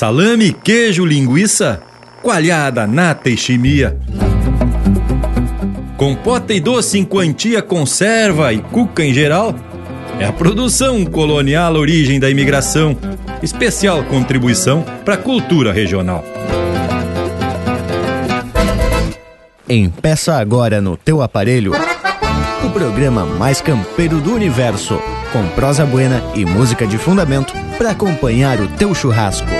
salame, queijo, linguiça, coalhada, nata e chimia. Compota e doce em quantia, conserva e cuca em geral. É a produção colonial origem da imigração, especial contribuição para a cultura regional. Empeça agora no teu aparelho o programa mais campeiro do universo, com prosa buena e música de fundamento para acompanhar o teu churrasco.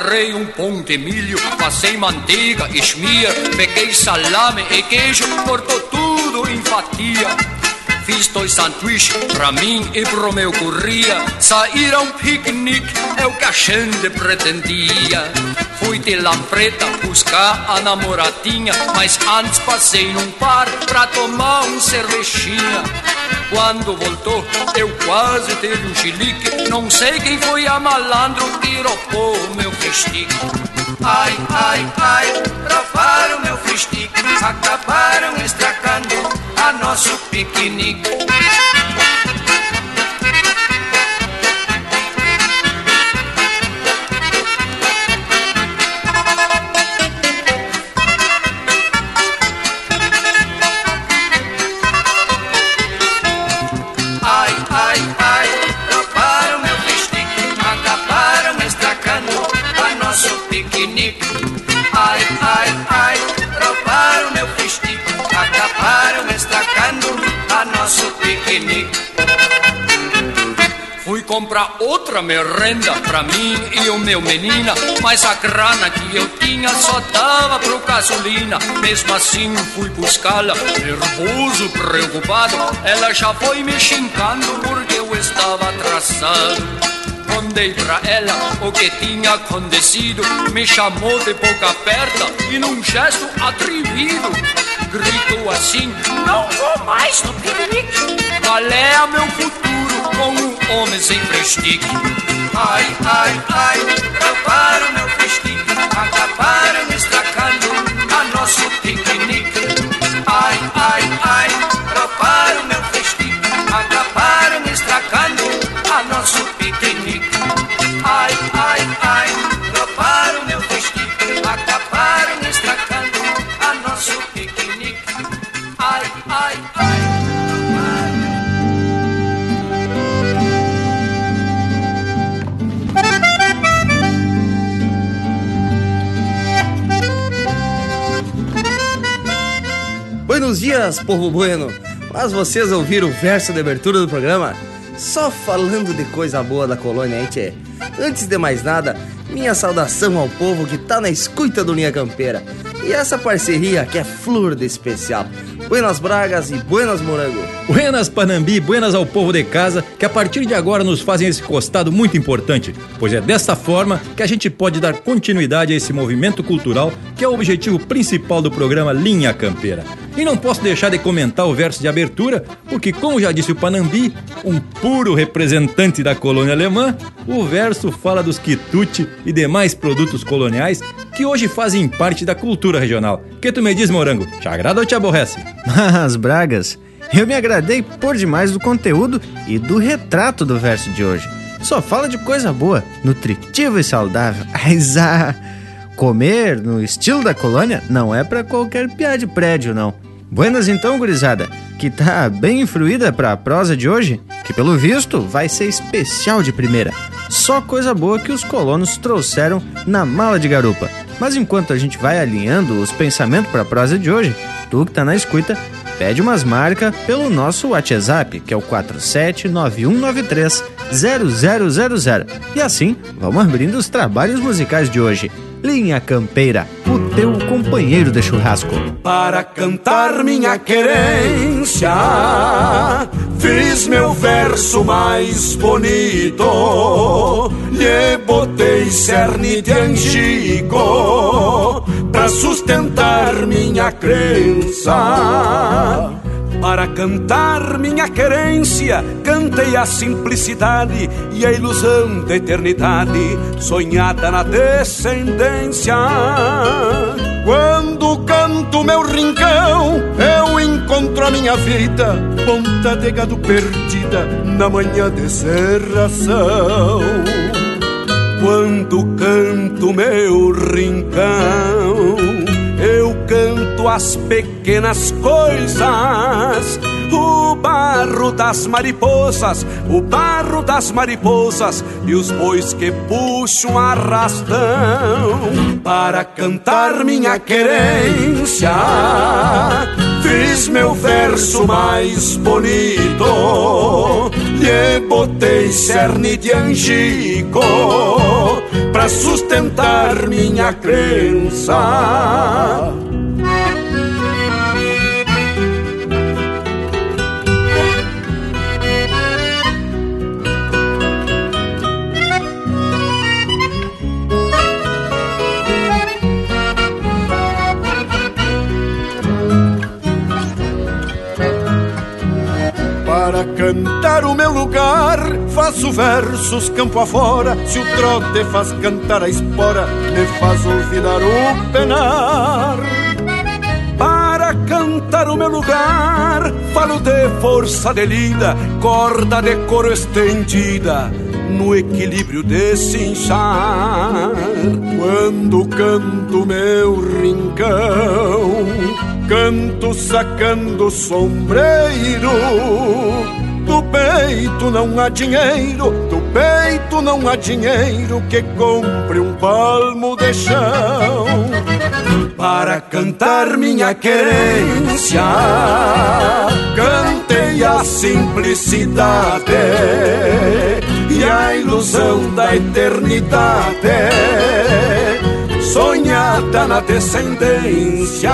Preparei um pão de milho, passei manteiga, esmia, peguei salame e queijo, cortou tudo em fatia. Fiz dois sanduíches pra mim e pro meu curria. Saíram piquenique, é o que a gente pretendia. Fui de Lampreta buscar a namoradinha, mas antes passei num bar pra tomar um cervejinha. Quando voltou, eu quase teve um chilique. Não sei quem foi a malandro que roubou o meu festique. Ai, ai, ai, roubaram meu festique. Acabaram estragando a nosso piquenique. Comprar outra merenda pra mim e o meu menina, mas a grana que eu tinha só dava pro gasolina. Mesmo assim fui buscá-la, nervoso, preocupado. Ela já foi me xingando porque eu estava atrasado. Contei pra ela o que tinha acontecido, me chamou de boca aberta e num gesto atrevido gritou assim: Não vou mais no piquenique. Qual é meu futuro com um homem sem prestique? Ai, ai, ai, roubaram meu prestique, acabaram estragando a nosso piquenique. Buenos dias, povo bueno! Mas vocês ouviram o verso de abertura do programa? Só falando de coisa boa da colônia, hein, tchê? Antes de mais nada, minha saudação ao povo que tá na escuta do Linha Campeira. E essa parceria que é flor de especial. Buenas Bragas e Buenas Morango. Buenas Panambi, buenas ao povo de casa, que a partir de agora nos fazem esse costado muito importante, pois é desta forma que a gente pode dar continuidade a esse movimento cultural que é o objetivo principal do programa Linha Campeira. E não posso deixar de comentar o verso de abertura, porque, como já disse o Panambi, um puro representante da colônia alemã, o verso fala dos quitute e demais produtos coloniais que hoje fazem parte da cultura regional. Que tu me diz, Morango? Te agrada ou te aborrece? Mas, Bragas, eu me agradei por demais do conteúdo e do retrato do verso de hoje. Só fala de coisa boa, nutritiva e saudável. Ah, comer no estilo da colônia não é para qualquer piá de prédio, não. Buenas então, gurizada, que tá bem influída pra prosa de hoje, que pelo visto vai ser especial de primeira. Só coisa boa que os colonos trouxeram na mala de garupa. Mas enquanto a gente vai alinhando os pensamentos pra prosa de hoje, tu que tá na escuta, pede umas marcas pelo nosso WhatsApp, que é o 4791930000. E assim, vamos abrindo os trabalhos musicais de hoje. Linha Campeira, o teu companheiro de churrasco. Para cantar minha querência, fiz meu verso mais bonito. Lhe botei cerne de angico, pra sustentar minha crença. Para cantar minha querência, cantei a simplicidade e a ilusão da eternidade, sonhada na descendência. Quando canto meu rincão, eu encontro a minha vida, ponta de gado perdida na manhã de serração. Quando canto meu rincão, canto as pequenas coisas. O barro das mariposas, o barro das mariposas e os bois que puxam arrastão para cantar minha querência. Fiz meu verso mais bonito, lhe botei cerne de angico pra sustentar minha crença. Para cantar o meu lugar, faço versos campo afora. Se o trote faz cantar a espora, me faz olvidar o penar. Para cantar o meu lugar, falo de força de lida, corda de couro estendida, no equilíbrio de cinchar. Quando canto meu rincão, canto sacando sombreiro. Do peito não há dinheiro, do peito não há dinheiro que compre um palmo de chão. Para cantar minha querência, cantei a simplicidade e a ilusão da eternidade sonhada na descendência.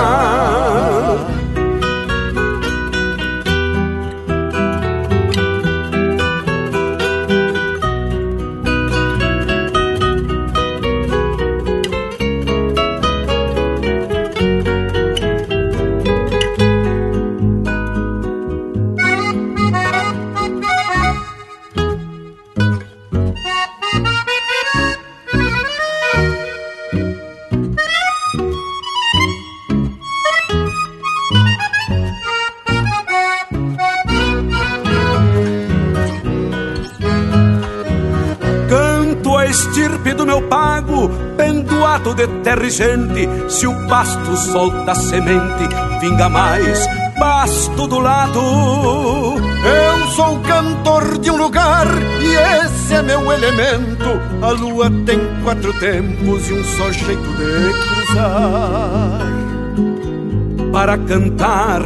Se o pasto solta semente, vinga mais pasto do lado. Eu sou cantor de um lugar e esse é meu elemento. A lua tem quatro tempos e um só jeito de cruzar para cantar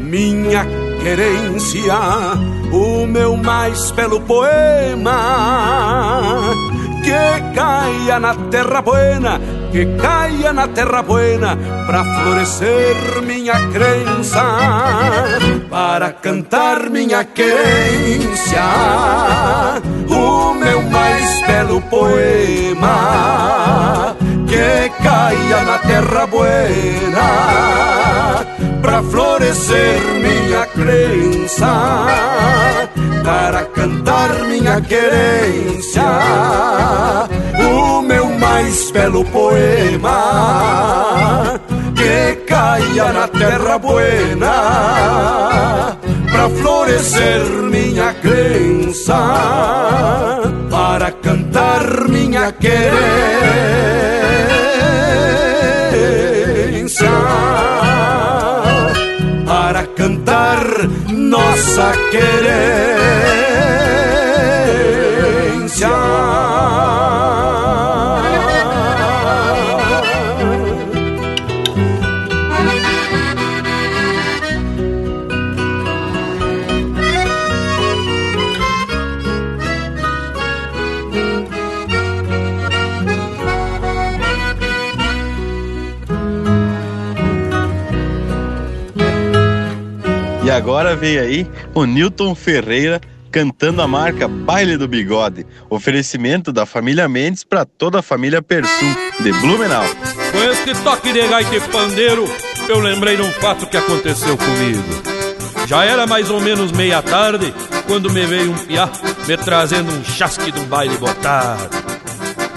minha querência, o meu mais belo poema. Que caia na terra buena, que caia na terra buena, pra florescer minha crença, para cantar minha querência, o meu mais belo poema que caia na terra buena para florescer minha crença, para cantar minha querência, o meu mais belo poema que caia na terra buena para florescer minha crença, para cantar minha querência, nossa querência. Agora vem aí o Newton Ferreira cantando a marca Baile do Bigode. Oferecimento da família Mendes para toda a família Persum, de Blumenau. Com este toque de gaita e pandeiro, eu lembrei de um fato que aconteceu comigo. Já era mais ou menos meia tarde quando me veio um piá me trazendo um chasque um baile botado.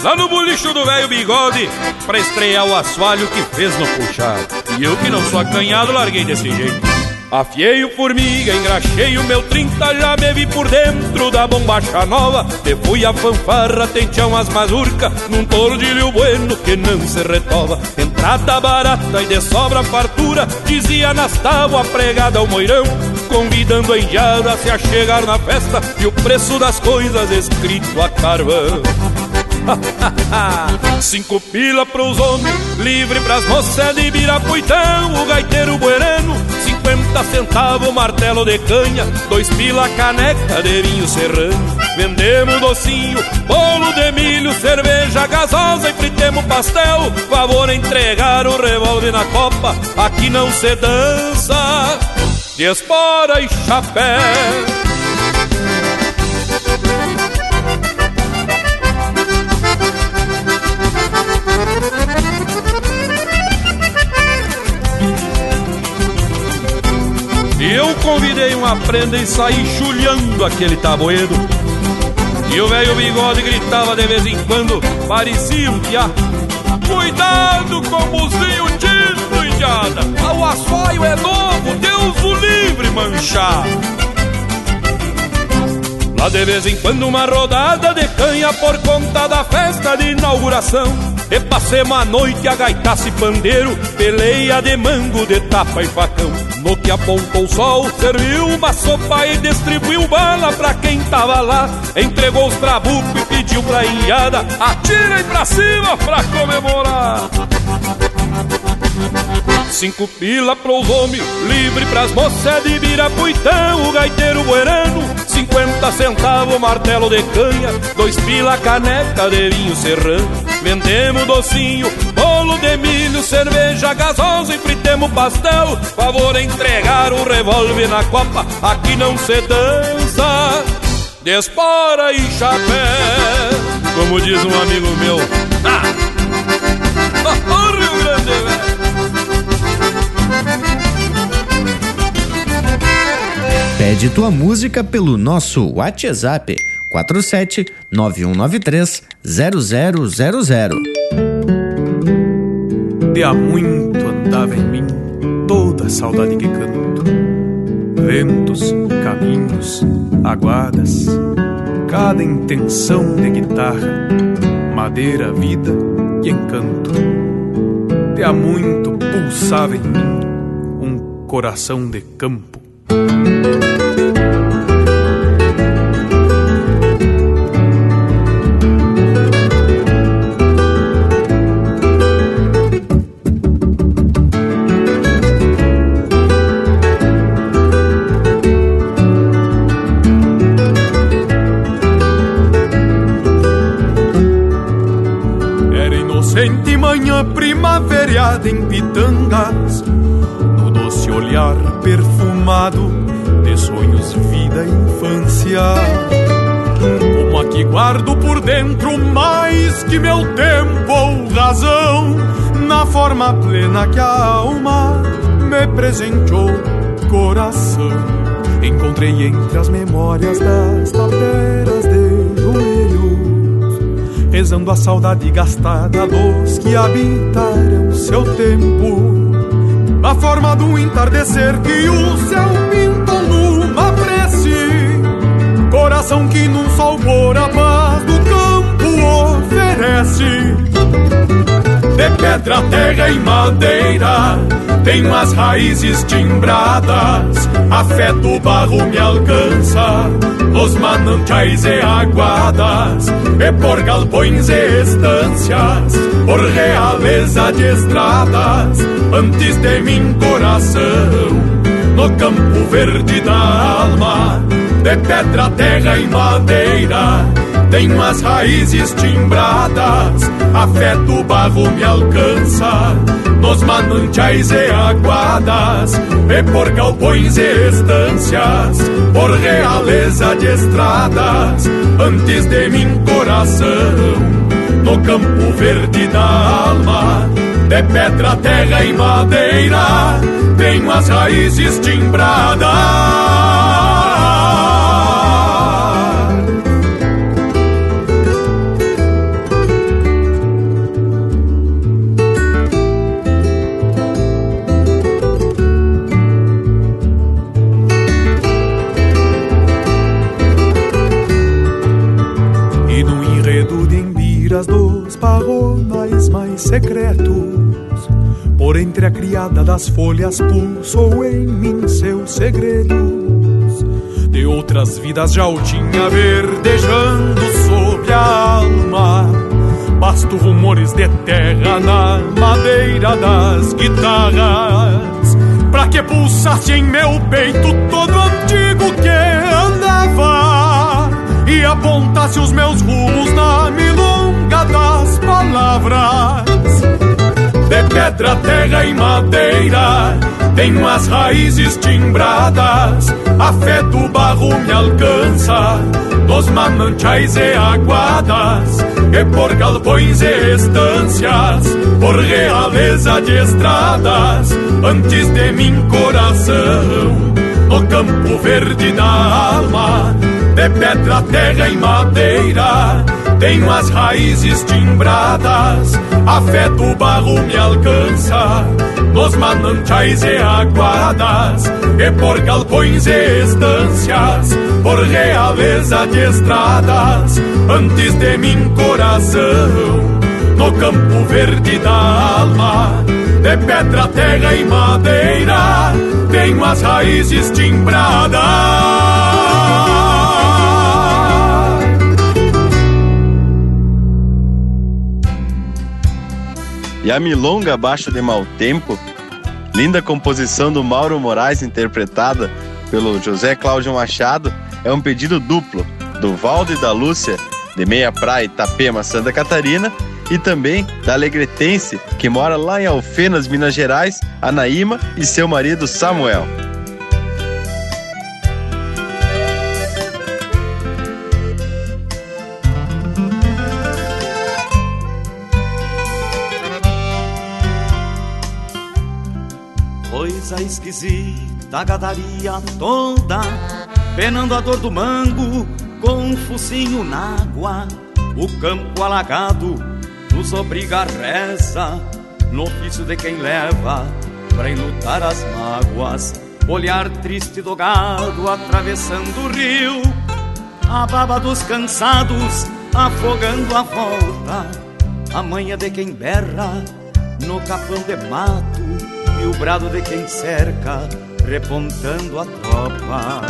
Lá no bolicho do velho bigode, pra estrear o assoalho que fez no puxado. E eu que não sou acanhado, larguei desse jeito. Afiei o formiga, engraxei o meu trinta, já me vi por dentro da bombacha nova. E fui a fanfarra, tenteão as mazurca, num tordilho bueno que não se retova. Entrada barata e de sobra fartura, dizia nas tábuas pregada ao moirão, convidando a indiada a se achegar na festa e o preço das coisas escrito a carvão. Cinco pila pros homens, livre pras moças de Birapuitão, o gaiteiro buerano, cinquenta centavos martelo de canha, dois pila caneca de vinho serrano. Vendemos docinho, bolo de milho, cerveja gasosa e fritemos pastel. Favor entregar o revólver na copa, aqui não se dança, de espora e chapéu. Eu convidei uma prenda e saí chulhando aquele tabueiro. E o velho bigode gritava de vez em quando, parecia um piá. Cuidado com o buzinho tinto, indiada! O assoio é novo, Deus o livre manchar! Lá de vez em quando uma rodada de canha por conta da festa de inauguração. E passemos a noite a gaitaça e pandeiro, peleia de mango, de tapa e facão. No que apontou o sol, serviu uma sopa e distribuiu bala pra quem tava lá. Entregou os trabucos e pediu pra inhada, atirem pra cima pra comemorar. Cinco pila pros homens, livre pras moças de Birapuitão, o gaiteiro buerano, cinquenta centavos martelo de canha, dois pila caneca de vinho serrano. Vendemos docinho, bolo de milho, cerveja gasosa e fritemos pastel. Favor entregar o revólver na copa, aqui não se dança, de espora e chapéu. Como diz um amigo meu, ah! Oh, Rio Grande, velho! Pede tua música pelo nosso WhatsApp 47 9193 0000. De há muito andava em mim toda a saudade que canto. Ventos, caminhos, aguadas, cada intenção de guitarra, madeira, vida e encanto. De há muito pulsava em mim um coração de campo. Primaverada em pitangas, no doce olhar perfumado de sonhos, vida e infância. Como aqui guardo por dentro mais que meu tempo ou razão, na forma plena que a alma me presenteou coração. Encontrei entre as memórias das joelhos, rezando a saudade gastada dos que habitaram seu tempo. Na forma do entardecer que o céu pintou numa prece, coração que num sol por a paz do campo oferece. De pedra, terra e madeira, tenho as raízes timbradas. A fé do barro me alcança, nos manantiais e aguadas, e por galpões e estâncias, por realeza de estradas, antes de mim coração, no campo verde da alma, de pedra, terra e madeira tenho as raízes timbradas, a fé do barro me alcança, nos manantiais e aguadas, e por galpões e estâncias, por realeza de estradas, antes de mim coração, no campo verde da alma, de pedra, terra e madeira, tenho as raízes timbradas. Secretos. Por entre a criada das folhas pulsou em mim seus segredos. De outras vidas já o tinha verdejando sobre a alma. Basto rumores de terra na madeira das guitarras. Pra que pulsasse em meu peito todo antigo que andava e apontasse os meus rumos na milonga das palavras de pedra, terra e madeira. Tenho as raízes timbradas, a fé do barro me alcança, dos manantiais e aguadas, e por galpões e estâncias, por realeza de estradas, antes de mim coração, no campo verde da alma, de pedra, terra e madeira tenho as raízes timbradas, a fé do barro me alcança, nos manantiais e aguadas, e por galpões e estâncias, por realeza de estradas, antes de mim coração, no campo verde da alma, de pedra, terra e madeira, tenho as raízes timbradas. E a Milonga Abaixo de Mal Tempo, linda composição do Mauro Moraes, interpretada pelo José Cláudio Machado, é um pedido duplo do Valdo e da Lúcia, de Meia Praia, Itapema, Santa Catarina, e também da alegretense, que mora lá em Alfenas, Minas Gerais, Anaíma e seu marido Samuel. Coisa esquisita, gadaria toda, penando a dor do mango, com um focinho na água. O campo alagado nos obriga a reza, no ofício de quem leva pra enlutar as mágoas. Olhar triste do gado atravessando o rio, a baba dos cansados afogando a volta, a manha de quem berra no capão de mato e o brado de quem cerca, repontando a tropa.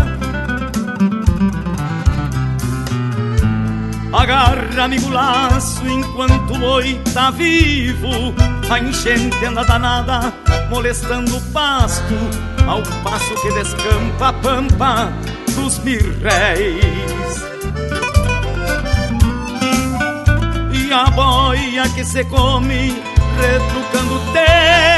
Agarra, amigo, laço enquanto o boi tá vivo. A enchente anda danada, molestando o pasto, ao passo que descampa a pampa dos mirréis. E a boia que se come, retrucando o tempo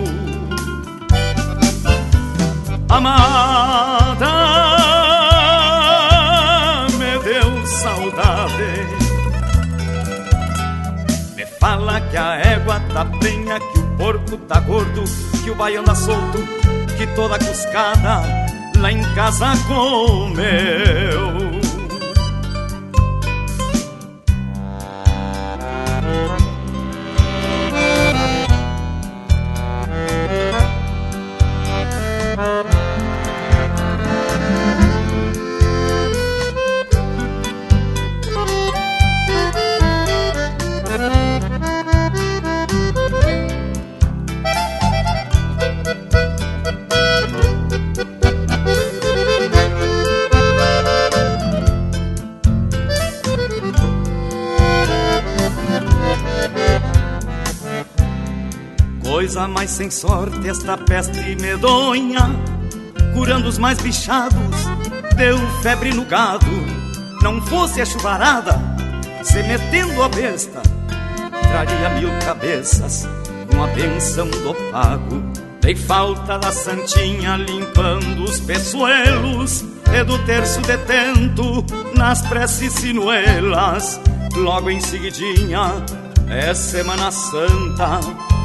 amada me deu saudade. Me fala que a égua tá penha, que o porco tá gordo, que o baiano tá solto, que toda cuscada lá em casa comeu. Coisa mais sem sorte esta peste medonha, curando os mais bichados, deu febre no gado. Não fosse a chuvarada, se metendo a besta, traria mil cabeças com a benção do pago. Dei falta da santinha limpando os peçoelos e do terço detento nas preces sinuelas. Logo em seguidinha é Semana Santa,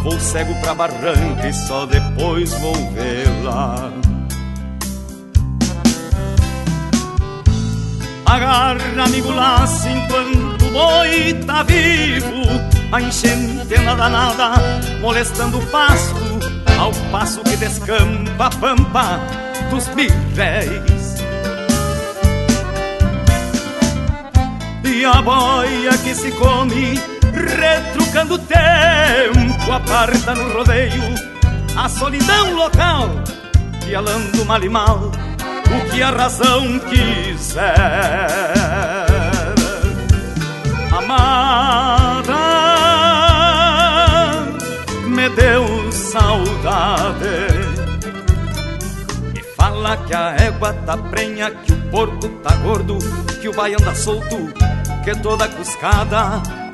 vou cego pra barranca e só depois vou vê-la. Agarra, amigo, laço enquanto o boi tá vivo. A enchente danada, molestando o pasto, ao passo que descampa a pampa dos birréis. E a boia que se come retrucando o tempo, aparta no rodeio a solidão local, pialando mal e mal o que a razão quiser. Amada, me deu saudade. E fala que a égua tá prenha, que o porco tá gordo, que o baião tá solto, que toda cuscada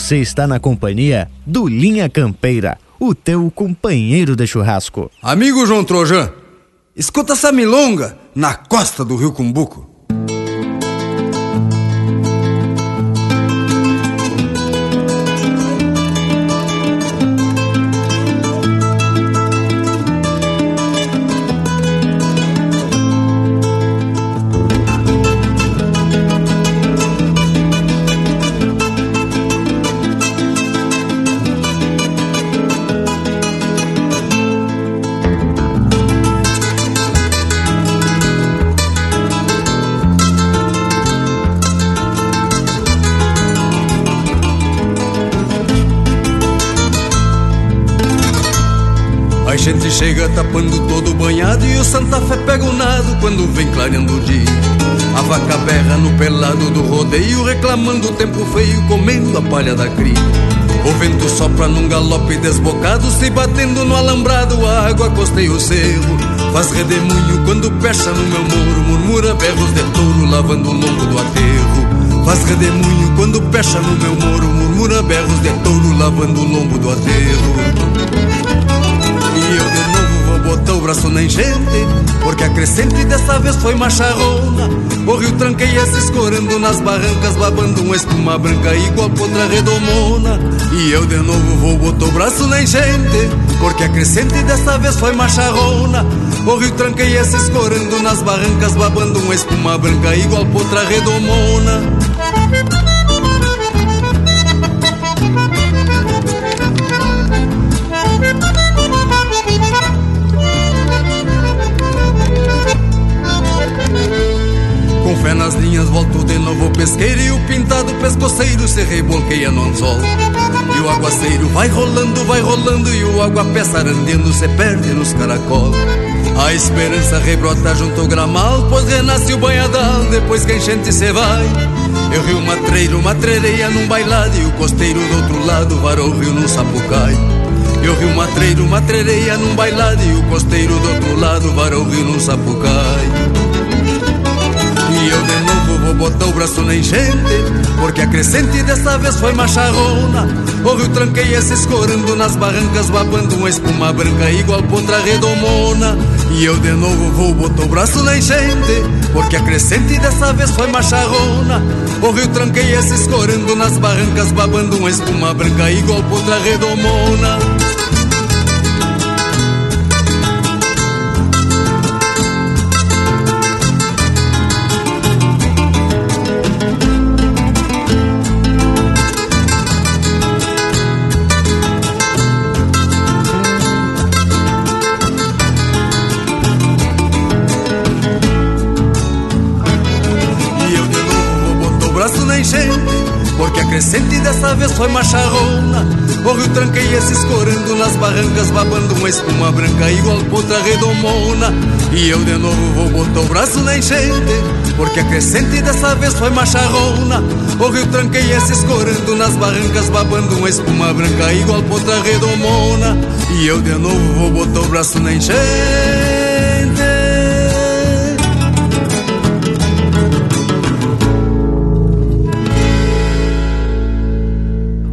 Você está na companhia do Linha Campeira, o teu companheiro de churrasco. Amigo João Trojan, escuta essa milonga na costa do Rio Cumbuco. Chega tapando todo banhado E o Santa Fé pega o nado quando vem clareando o dia. A vaca berra no pelado do rodeio Reclamando o tempo feio, comendo a palha da cria. O vento sopra num galope desbocado Se batendo no alambrado, a água costeia o cerro. Faz redemoinho quando pecha no meu muro Murmura berros de touro lavando o lombo do aterro. Faz redemoinho quando pecha no meu muro Murmura berros de touro lavando o lombo do aterro botar o braço na enchente Porque a crescente dessa vez foi macharrona. O rio tranqueia se escorando nas barrancas Babando uma espuma branca igual contra redomona. E eu de novo vou botar o braço na enchente Porque a crescente dessa vez foi macharrona. O rio tranqueia se escorando nas barrancas Babando uma espuma branca igual contra redomona E o aguaceiro vai rolando, vai rolando E o aguapé sarandendo se perde nos caracol. A esperança rebrota junto ao gramal Pois renasce o banhadal depois que a enchente se vai. Eu rio matreiro, matrereia num bailado E o costeiro do outro lado varou o rio num sapucai. Eu rio matreiro, matrereia num bailado E o costeiro do outro lado varou o rio num sapucai. E eu de vou botar o braço na enchente Porque a crescente dessa vez foi macharrona. O rio tranqueia se escorando nas barrancas Babando uma espuma branca igual potra redomona. E eu de novo vou botar o braço na enchente Porque a crescente dessa vez foi macharrona. O rio tranqueia se escorando nas barrancas Babando uma espuma branca igual potra redomona foi macharrona. O rio tranqueia se escorando nas barrancas Babando uma espuma branca igual potra redomona. E eu de novo vou botar o braço na enchente Porque a crescente dessa vez foi macharrona. O rio tranqueia se escorando nas barrancas Babando uma espuma branca igual potra redomona. E eu de novo vou botar o braço na enchente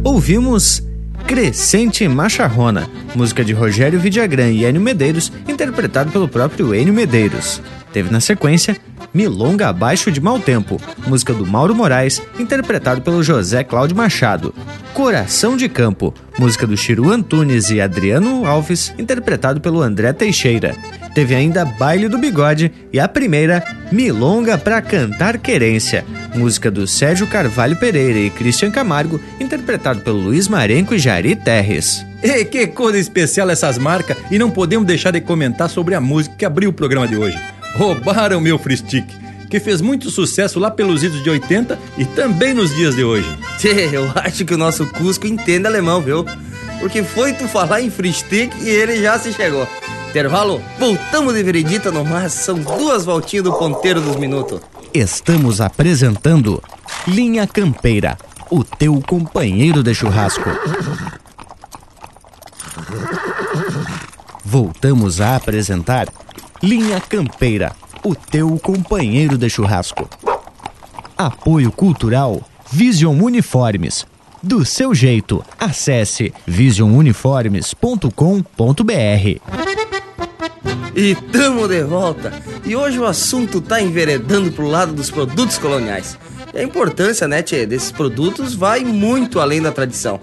ouvimos Crescente Macharrona, música de Rogério Vidagrã e Enio Medeiros, interpretado pelo próprio Enio Medeiros. Teve na sequência Milonga Abaixo de Mau Tempo, música do Mauro Moraes, interpretado pelo José Cláudio Machado. Coração de Campo, música do Chiru Antunes e Adriano Alves, interpretado pelo André Teixeira. Teve ainda Baile do Bigode e a primeira, Milonga pra Cantar Querência, música do Sérgio Carvalho Pereira e Christian Camargo, interpretado pelo Luiz Marenco e Jari Terres. E que coisa especial essas marcas, e não podemos deixar de comentar sobre a música que abriu o programa de hoje. Roubaram meu Fristic, que fez muito sucesso lá pelos idos de 80 e também nos dias de hoje. Tchê, eu acho que o nosso Cusco entende alemão, viu? Porque foi tu falar em Fristic e ele já se chegou. Intervalo, voltamos de veredita no mar, são duas voltinhas do ponteiro dos minutos. Estamos apresentando Linha Campeira, o teu companheiro de churrasco. Voltamos a apresentar Linha Campeira, o teu companheiro de churrasco. Apoio Cultural Vision Uniformes. Do seu jeito, acesse visionuniformes.com.br. E tamo de volta. E hoje o assunto tá enveredando pro lado dos produtos coloniais. E a importância, né, tchê, desses produtos vai muito além da tradição.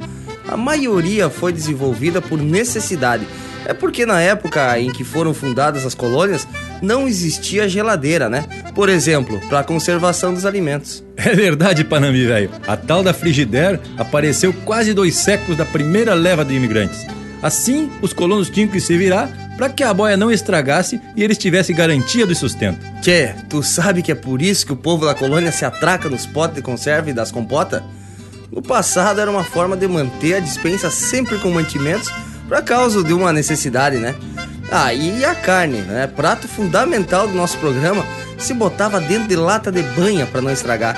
A maioria foi desenvolvida por necessidade. É porque na época em que foram fundadas as colônias, não existia geladeira, né? Por exemplo, para conservação dos alimentos. É verdade, Panambi, velho. A tal da frigideira apareceu quase dois séculos da primeira leva de imigrantes. Assim, os colonos tinham que se virar para que a boia não estragasse e eles tivessem garantia do sustento. Tchê, tu sabe que é por isso que o povo da colônia se atraca nos potes de conserva e das compotas? No passado era uma forma de manter a dispensa sempre com mantimentos para causa de uma necessidade, né? Ah, e a carne, né? Prato fundamental do nosso programa, se botava dentro de lata de banha para não estragar.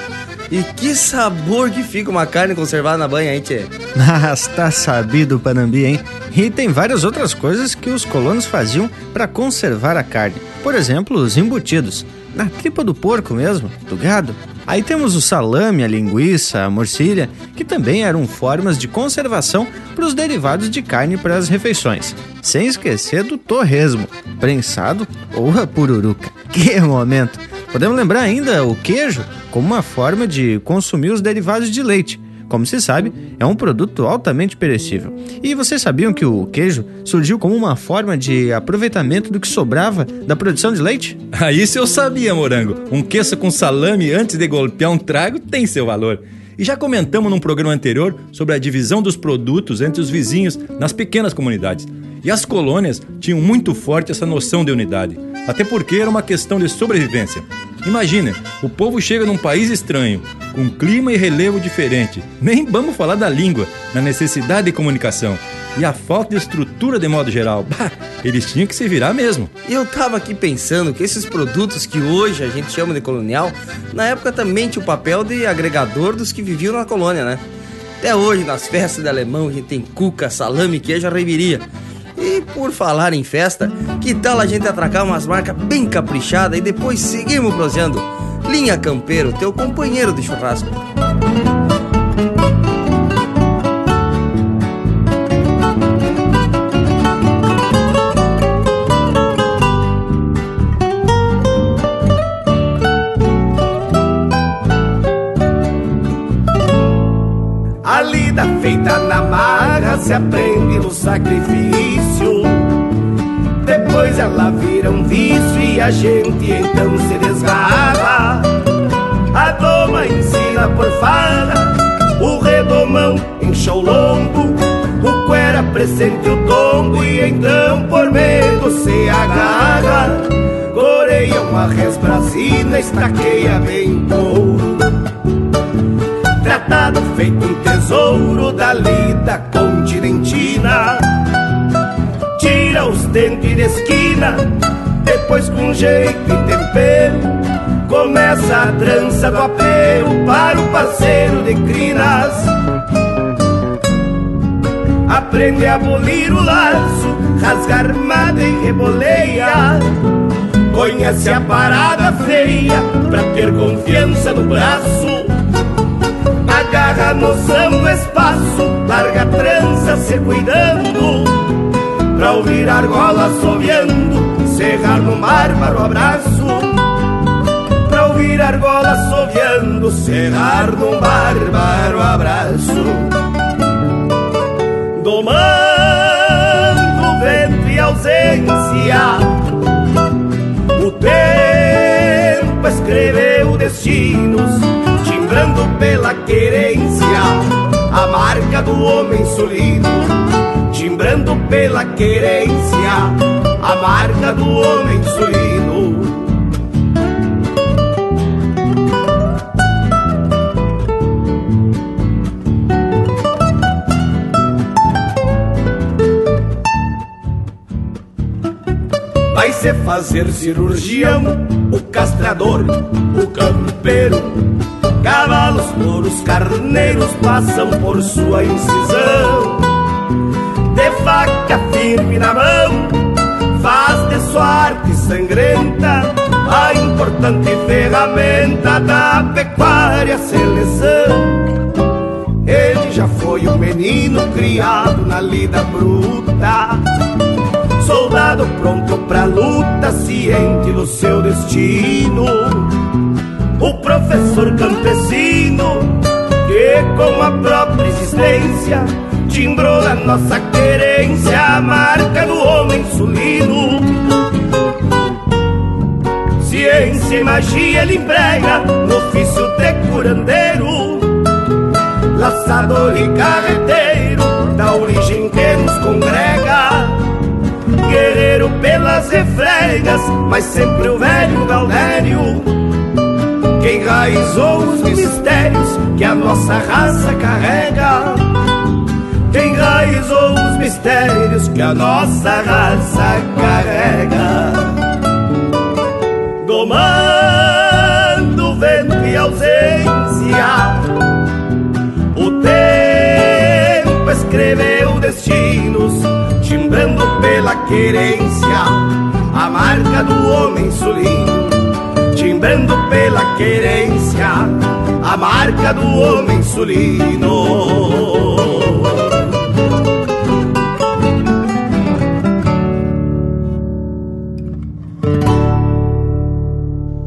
E que sabor que fica uma carne conservada na banha, hein, tchê? Mas tá sabido, Panambi, hein? E tem várias outras coisas que os colonos faziam para conservar a carne. Por exemplo, os embutidos. Na tripa do porco mesmo, do gado. Aí temos o salame, a linguiça, a morcilha, que também eram formas de conservação para os derivados de carne para as refeições. Sem esquecer do torresmo, prensado ou a pururuca. Que momento! Podemos lembrar ainda o queijo como uma forma de consumir os derivados de leite como se sabe, é um produto altamente perecível. E vocês sabiam que o queijo surgiu como uma forma de aproveitamento do que sobrava da produção de leite? Ah, isso eu sabia, morango. Um queijo com salame antes de golpear um trago tem seu valor. E já comentamos num programa anterior sobre a divisão dos produtos entre os vizinhos nas pequenas comunidades. E as colônias tinham muito forte essa noção de unidade, até porque era uma questão de sobrevivência. Imagina, o povo chega num país estranho, com clima e relevo diferente, nem vamos falar da língua, na necessidade de comunicação e a falta de estrutura de modo geral. Bah, eles tinham que se virar mesmo. Eu tava aqui pensando que esses produtos que hoje a gente chama de colonial, na época também tinha o papel de agregador dos que viviam na colônia, né? Até hoje, nas festas de alemão, a gente tem cuca, salame, queijo, reiviria. E por falar em festa, que tal a gente atracar umas marcas bem caprichadas e depois seguimos proseando? Linha Campeiro, teu companheiro de churrasco. Se aprende no sacrifício. Depois ela vira um vício e a gente então se desgarra. A doma ensina por fada, o redomão enche o lombo, o cuera presente o tombo e então por medo se agarra. Coreia uma resbrasina, estaqueia bem couro tratado feito um tesouro da lida Tira os dentes de esquina, depois com jeito e tempero, começa a trança do apelo para o parceiro de crinas. Aprende a abolir o laço, rasga armada e reboleia. Conhece a parada feia pra ter confiança no braço agarra noção do espaço, larga a trança se cuidando, pra ouvir argola assoviando, cerrar num bárbaro abraço. Pra ouvir argola assoviando, cerrar num bárbaro abraço. Domando vento e ausência, o tempo escreveu destinos timbrando pela querência. A marca do homem solino, timbrando pela querência. A marca do homem solino. Vai se fazer cirurgião, o castrador, o campeiro, Cavalos, touros, carneiros passam por sua incisão. De faca firme na mão, faz de sua arte sangrenta a importante ferramenta da pecuária seleção. Ele já foi um menino criado na lida bruta, soldado pronto pra luta, ciente do seu destino o professor campesino que com a própria existência timbrou a nossa querência a marca do homem sulino. Ciência e magia ele emprega no ofício de curandeiro, laçador e carreteiro da origem que nos congrega. Guerreiro pelas refregas, mas sempre o velho Galdério que enraizou os mistérios que a nossa raça carrega. Que enraizou os mistérios que a nossa raça carrega. Domando vento e ausência, o tempo escreveu destinos, timbrando pela querência a marca do homem solino timbrando pela querência a marca do homem sulino.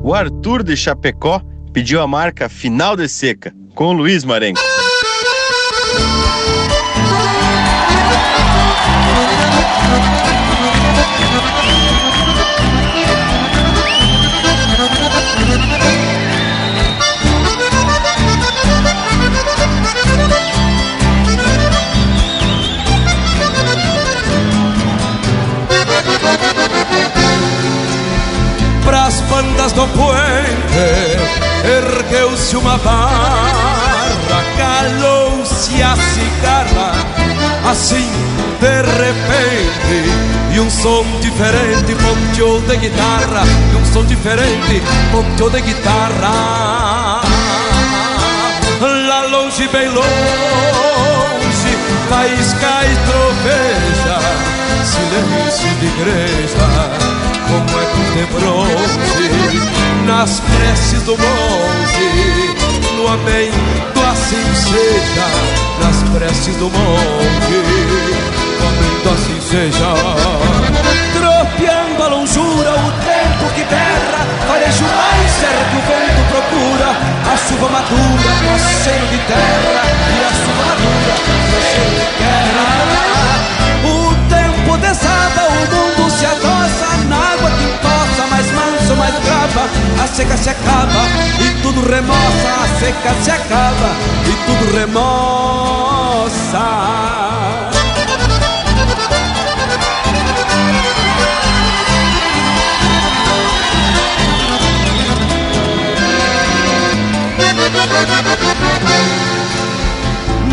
O Arthur de Chapecó pediu a marca Final de Seca, com Luiz Marenco. Do puente ergueu-se uma barra, calou-se a cigarra, assim de repente, e um som diferente ponteou de guitarra, e um som diferente ponteou de guitarra. Lá longe, bem longe, faísca e troveja, silêncio de igreja como ecos de bronze na nas preces do monge, no amém do assim seja, nas preces do monge, no amém do assim seja. Tropeando a longura, o tempo que berra, farejo mais serra que o vento procura, a chuva madura, o cheiro de terra, e a chuva madura, o cheiro de terra. O tempo desaba, o mundo se adoça água que empoça, mais manso, mais brava, a seca se acaba e tudo remoça, a seca se acaba e tudo remoça.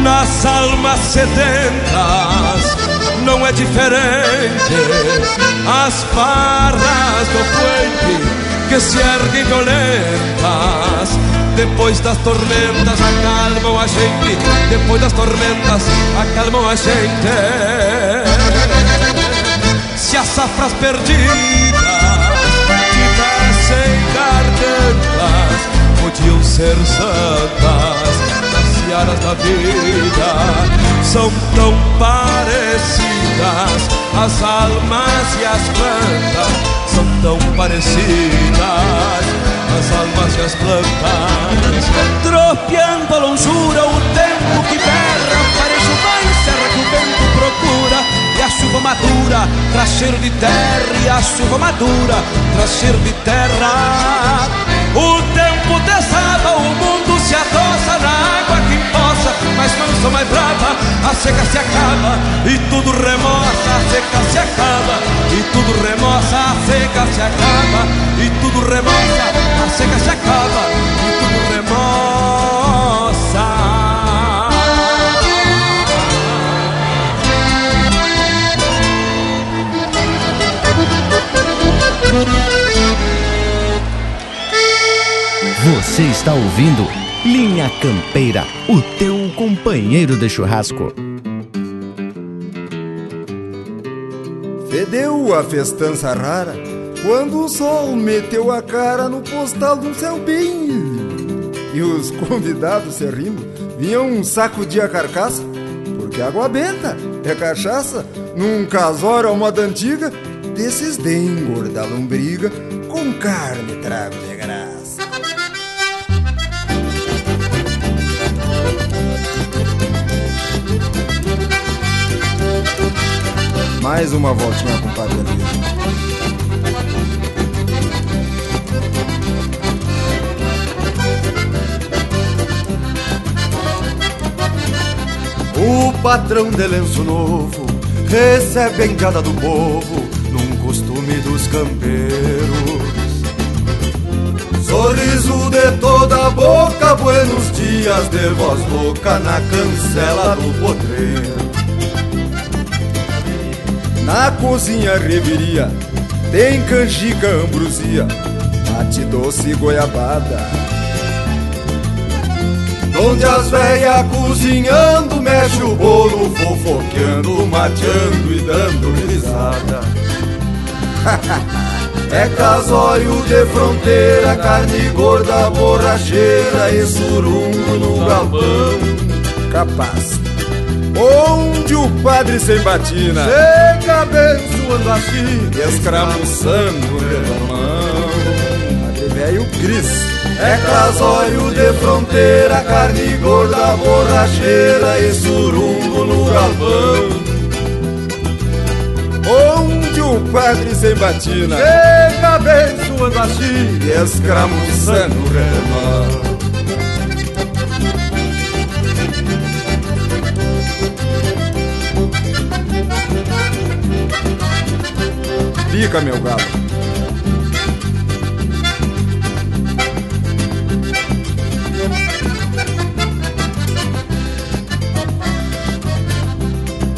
Nas almas sedentas não é diferente As parras do puente que se erguem violentas. Depois das tormentas acalmam a gente. Depois das tormentas acalmam a gente. Se as safras perdidas tivessem gargantas Podiam ser santas. Searas da vida são tão parecidas. As almas e as plantas são tão parecidas. As almas e as plantas tropeando a longura, o tempo que berra, parece uma serra que o vento procura. E a chuva madura traz cheiro de terra, e a chuva madura traz cheiro de terra. O tempo desaba, o mundo se adoça na água possa, mais mansa, mais brava, a seca se acaba e tudo remoça, a seca se acaba e tudo remoça, a seca se acaba e tudo remoça, a seca se acaba e tudo remoça. Você está ouvindo Linha Campeira, o teu companheiro de churrasco. Fedeu a festança rara quando o sol meteu a cara no postal um céu bem. E os convidados se rindo vinham de a carcaça, porque água benta é cachaça, num casório à moda antiga, desses de engordar lombriga Mais uma voltinha com o Padre O patrão de lenço novo recebe a enjada do povo num costume dos campeiros. Sorriso de toda a boca, buenos dias de voz louca na cancela do potreiro. Na cozinha reveria tem canjica, ambrosia, mate doce goiabada. Onde as velhas cozinhando, mexe o bolo, fofoqueando, mateando e dando risada. é casório de fronteira, carne gorda, borracheira e surungo no galpão. Capaz onde o padre sem batina chega abençoando assim, escramuçando de mão. Velho Cris é casório de fronteira, carne gorda, borracheira e surungo no galpão. Onde o padre sem batina chega abençoando assim, escramuçando de mão. Fica, meu galo.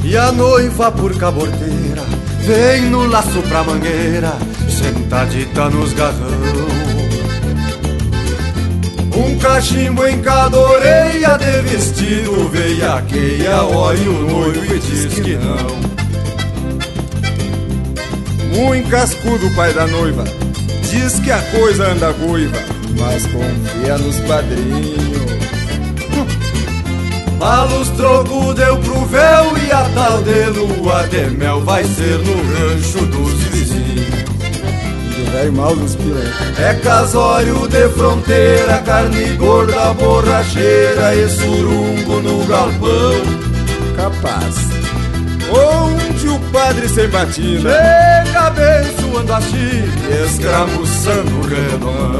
E a noiva por caborteira vem no laço pra mangueira, sentadita nos garrão. Um cachimbo em cada orelha de vestido veiaqueia, olha o noivo e diz que não. Muito cascudo, pai da noiva, diz que a coisa anda ruiva, mas confia nos padrinhos. Malos troco deu pro véu e a tal de lua de mel vai ser no rancho dos vizinhos. É casório de fronteira, carne gorda, borracheira e surungo no galpão. Capaz. Onde o padre sem batina Chega abençoando a Chile, escramuçando o redomão.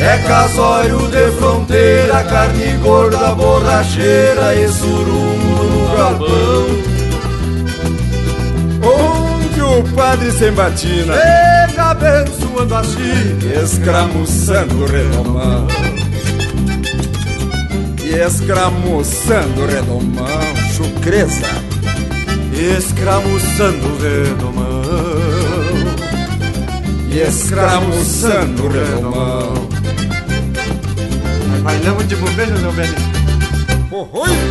É casório de fronteira, carne gorda, borracheira e surungo no galpão. Onde o padre sem batina Chega abençoando a Chile, Escramuçando o redomão E escramuçando o redomão Chucreza escramuçando o redomão. E escramuçando o redomão Bailamos de bobeira, meu velho.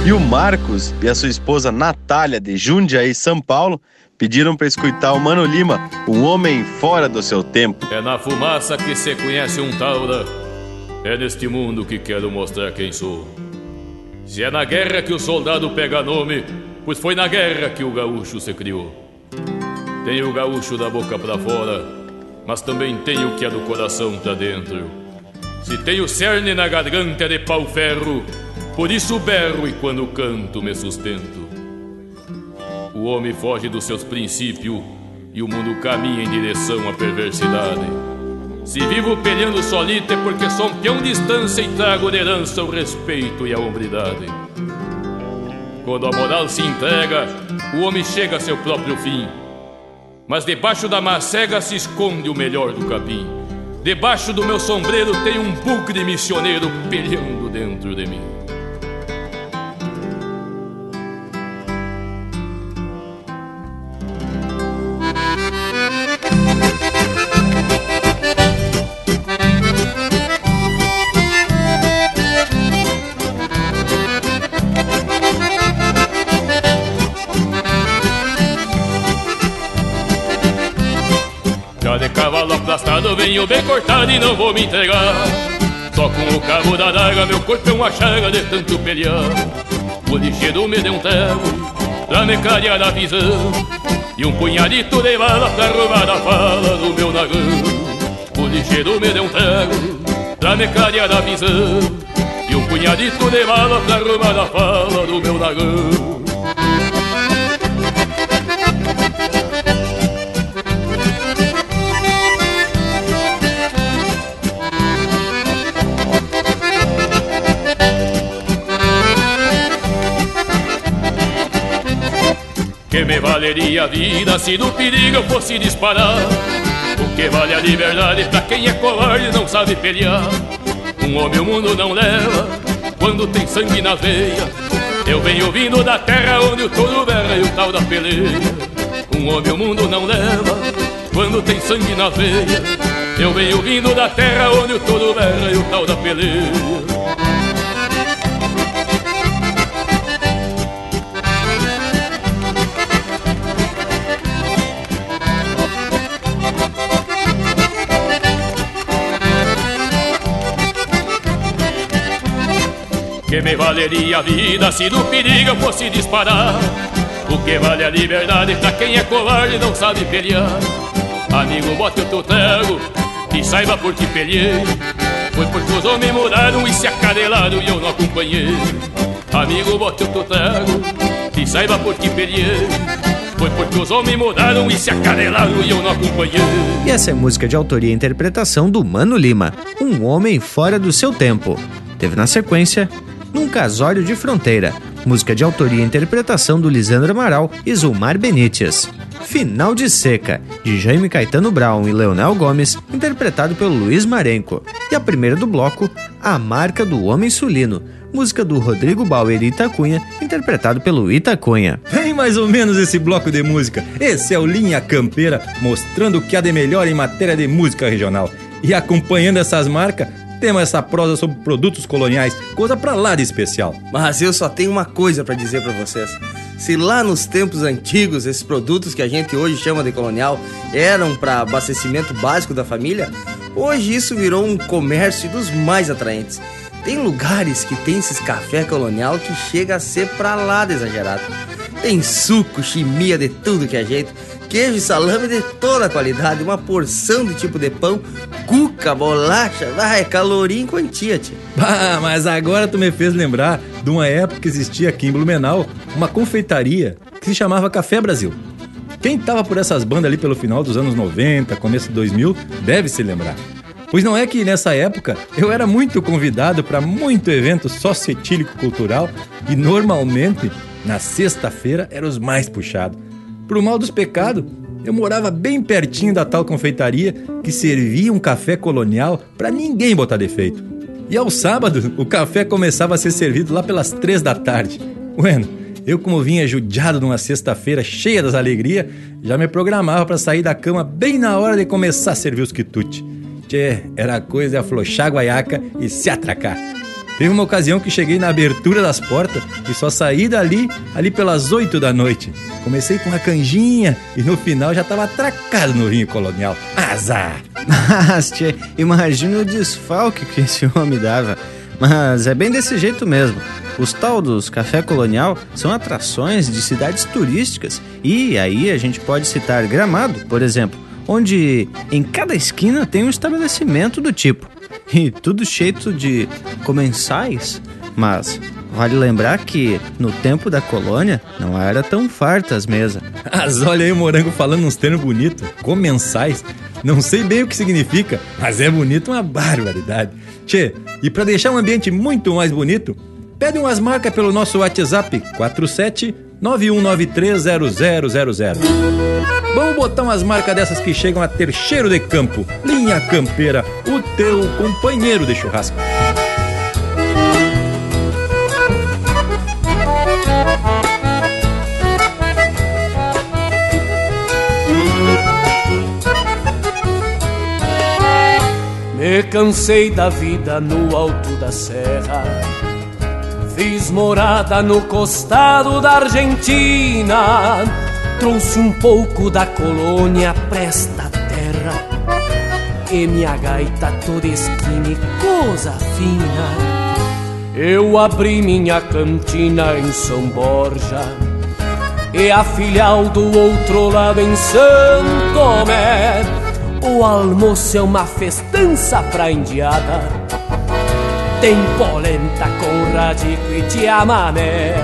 E o Marcos e a sua esposa Natália, de Jundiaí, São Paulo, pediram para escutar o Mano Lima, um homem fora do seu tempo. É na fumaça que se conhece um taura. É neste mundo que quero mostrar quem sou. Se é na guerra que o soldado pega nome, pois foi na guerra que o gaúcho se criou. Tenho o gaúcho da boca pra fora, mas também tenho o que é do coração pra dentro. Se tenho cerne na garganta de pau-ferro, por isso berro e quando canto me sustento. O homem foge dos seus princípios e o mundo caminha em direção à perversidade. Se vivo peleando solito é porque sou um peão de distância e trago de herança o respeito e a hombridade. Quando a moral se entrega, o homem chega a seu próprio fim. Mas debaixo da macega se esconde o melhor do capim. Debaixo do meu sombreiro tem um bugre missioneiro peleando dentro de mim. Venho bem cortado e não vou me entregar. Só com o cabo da daga meu corpo é uma chaga de tanto pelear. O lixeiro me deu um termo pra me clarear a visão. E um punhadito de bala pra roubar a fala do meu nagão. O lixeiro me deu um termo pra me clarear a visão. E um punhadito de bala pra roubar a fala do meu nagão me valeria a vida se do perigo eu fosse disparar? O que vale a liberdade pra quem é covarde e não sabe pelear? Um homem o mundo não leva quando tem sangue na veia. Eu venho vindo da terra onde o touro berra e o tal da peleia. Um homem o mundo não leva quando tem sangue na veia. Eu venho vindo da terra onde o touro berra e o tal da peleia. Que me valeria a vida se do perigo eu fosse disparar? O que vale a liberdade pra quem é covarde e não sabe pelear? Amigo, bote o teu trago e saiba por que peleei. Foi porque os homens mudaram e se acadelaram e eu não acompanhei. Amigo, bote o teu trago e saiba por que peleei. Foi porque os homens mudaram e se acadelaram e eu não acompanhei. E essa é música de autoria e interpretação do Mano Lima, um homem fora do seu tempo. Teve na sequência Num Casório de Fronteira, música de autoria e interpretação do Lisandro Amaral e Zulmar Benites. Final de Seca, de Jaime Caetano Brown e Leonel Gomes, interpretado pelo Luiz Marenco. E a primeira do bloco, A Marca do Homem Sulino, música do Rodrigo Bauer e Itacunha, interpretado pelo Itacunha. Vem mais ou menos esse bloco de música. Esse é o Linha Campeira, mostrando o que há de melhor em matéria de música regional. E acompanhando essas marcas, temos essa prosa sobre produtos coloniais, coisa pra lá de especial. Mas eu só tenho uma coisa pra dizer pra vocês. Se lá nos tempos antigos esses produtos que a gente hoje chama de colonial eram para abastecimento básico da família, hoje isso virou um comércio dos mais atraentes. Tem lugares que tem esses café colonial que chega a ser pra lá de exagerado. Tem suco, chimia de tudo que é jeito, queijo e salame de toda qualidade, uma porção de tipo de pão, cuca, bolacha, vai, caloria em quantia, tia. Bah, mas agora tu me fez lembrar de uma época que existia aqui em Blumenau uma confeitaria que se chamava Café Brasil. Quem tava por essas bandas ali pelo final dos anos 90, começo de 2000, deve se lembrar. Pois não é que nessa época eu era muito convidado para muito evento societílico cultural e normalmente na sexta-feira eram os mais puxados. Pro mal dos pecados, eu morava bem pertinho da tal confeitaria que servia um café colonial para ninguém botar defeito. E ao sábado, o café começava a ser servido lá pelas três da tarde. Bueno, eu como vinha judiado numa sexta-feira cheia das alegrias, já me programava para sair da cama bem na hora de começar a servir os quitutes. Tchê, era coisa de aflochar a guaiaca e se atracar. Teve uma ocasião que cheguei na abertura das portas e só saí dali ali pelas oito da noite. Comecei com a canjinha e no final já tava atracado no vinho colonial. Azar! Mas, tchê, imagina o desfalque que esse homem dava. Mas é bem desse jeito mesmo. Os tal dos café colonial são atrações de cidades turísticas e aí a gente pode citar Gramado, por exemplo, onde em cada esquina tem um estabelecimento do tipo. E tudo cheio de comensais, mas vale lembrar que no tempo da colônia não era tão farta as mesas. Mas olha aí o morango falando uns termos bonitos, comensais. Não sei bem o que significa, mas é bonito uma barbaridade. Tchê, e para deixar um ambiente muito mais bonito, pede umas marcas pelo nosso WhatsApp 47 91930000. Vamos botar umas marcas dessas que chegam a ter cheiro de campo. Linha Campeira, o teu companheiro de churrasco. Me cansei da vida no alto da serra. Fiz morada no costado da Argentina. Trouxe um pouco da colônia pra esta terra. E minha gaita toda esquina e coisa fina. Eu abri minha cantina em São Borja. E a filial do outro lado em Santo Tomé. O almoço é uma festança pra indiada Tem polenta com radico e tiamamé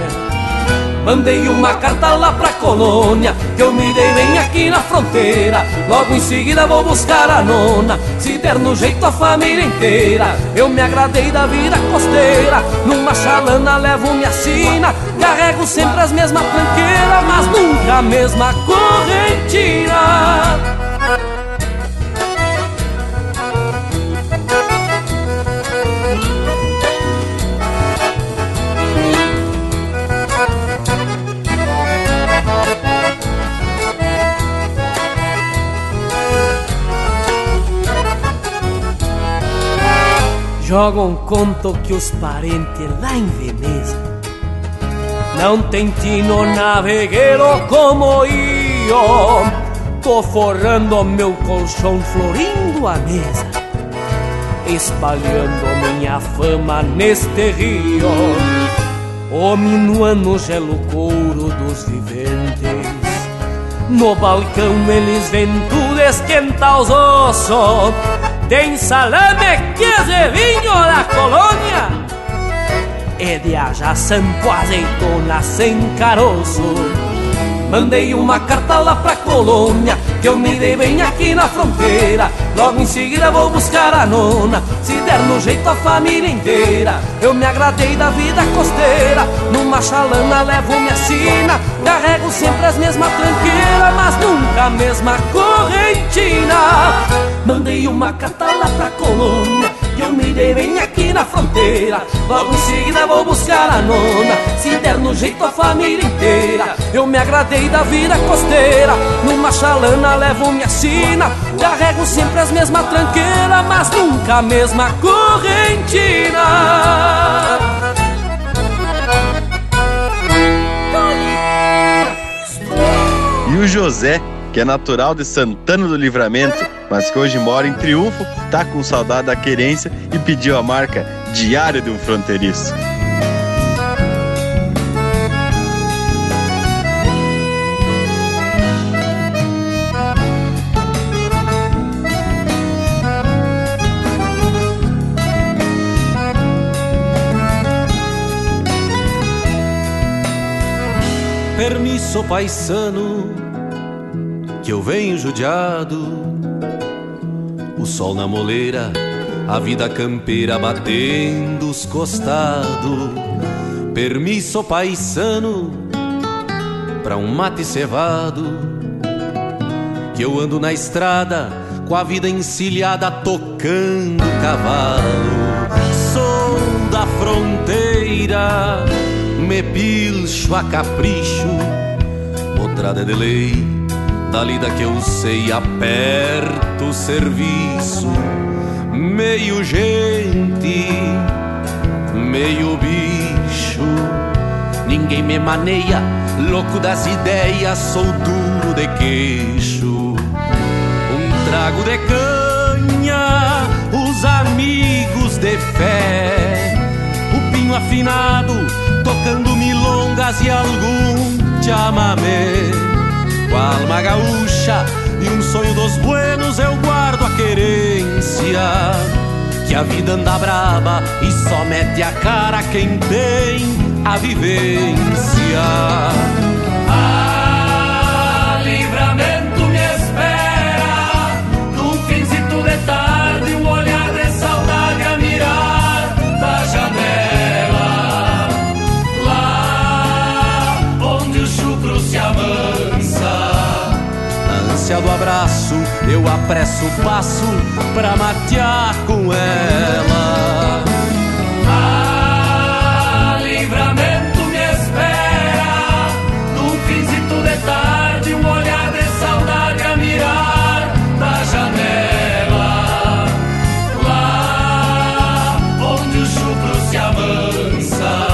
Mandei uma carta lá pra colônia Que eu me dei bem aqui na fronteira Logo em seguida vou buscar a nona Se der no jeito a família inteira Eu me agradei da vida costeira Numa chalana levo minha sina Carrego sempre as mesmas tranqueiras Mas nunca a mesma correntina Jogam conto que os parentes lá em Veneza Não tem tino navegueiro como eu Tô forrando meu colchão, florindo a mesa Espalhando minha fama neste rio O minuano gelo couro dos viventes No balcão eles vêm tudo esquentar os ossos tem salame, queijo e vinho da colônia. E de ajaçampo, azeitona sem caroço. Mandei uma carta lá pra colônia Que eu me dei bem aqui na fronteira Logo em seguida vou buscar a nona. Se der no jeito a família inteira Eu me agradei da vida costeira Numa chalana levo minha sina Carrego sempre as mesmas tranqueiras Mas nunca a mesma correntina Mandei uma carta lá pra colônia eu me dei bem aqui na fronteira Logo em seguida vou buscar a nona. Se der no jeito a família inteira. Eu me agradei da vida costeira. Numa chalana levo minha sina. Carrego sempre as mesmas tranqueiras Mas nunca a mesma correntina. O José, que é natural de Santana do Livramento, mas que hoje mora em Triunfo, tá com saudade da querência e pediu a marca Diário de um Fronteiriço. Permisso paisano, que eu venho judiado. O sol na moleira, a vida campeira batendo os costados. Permisso paisano, pra um mate cevado. Que eu ando na estrada, com a vida encilhada, tocando cavalo. Sou da fronteira me pilcho a capricho, potrada de lei, da lida que eu sei, aperto o serviço, meio gente, meio bicho, ninguém me maneia, louco das ideias, sou duro de queixo, um trago de canha, os amigos de fé, o pinho afinado tocando milongas e algum chamamé. Com alma gaúcha e um sonho dos buenos eu guardo a querência. Que a vida anda braba e só mete a cara quem tem a vivência. Ah, Ânsia do abraço, eu apresso o passo pra matear com ela. Ah, livramento me espera num finzito de tarde, um olhar de saudade a mirar da janela. Lá onde o chucro se amansa.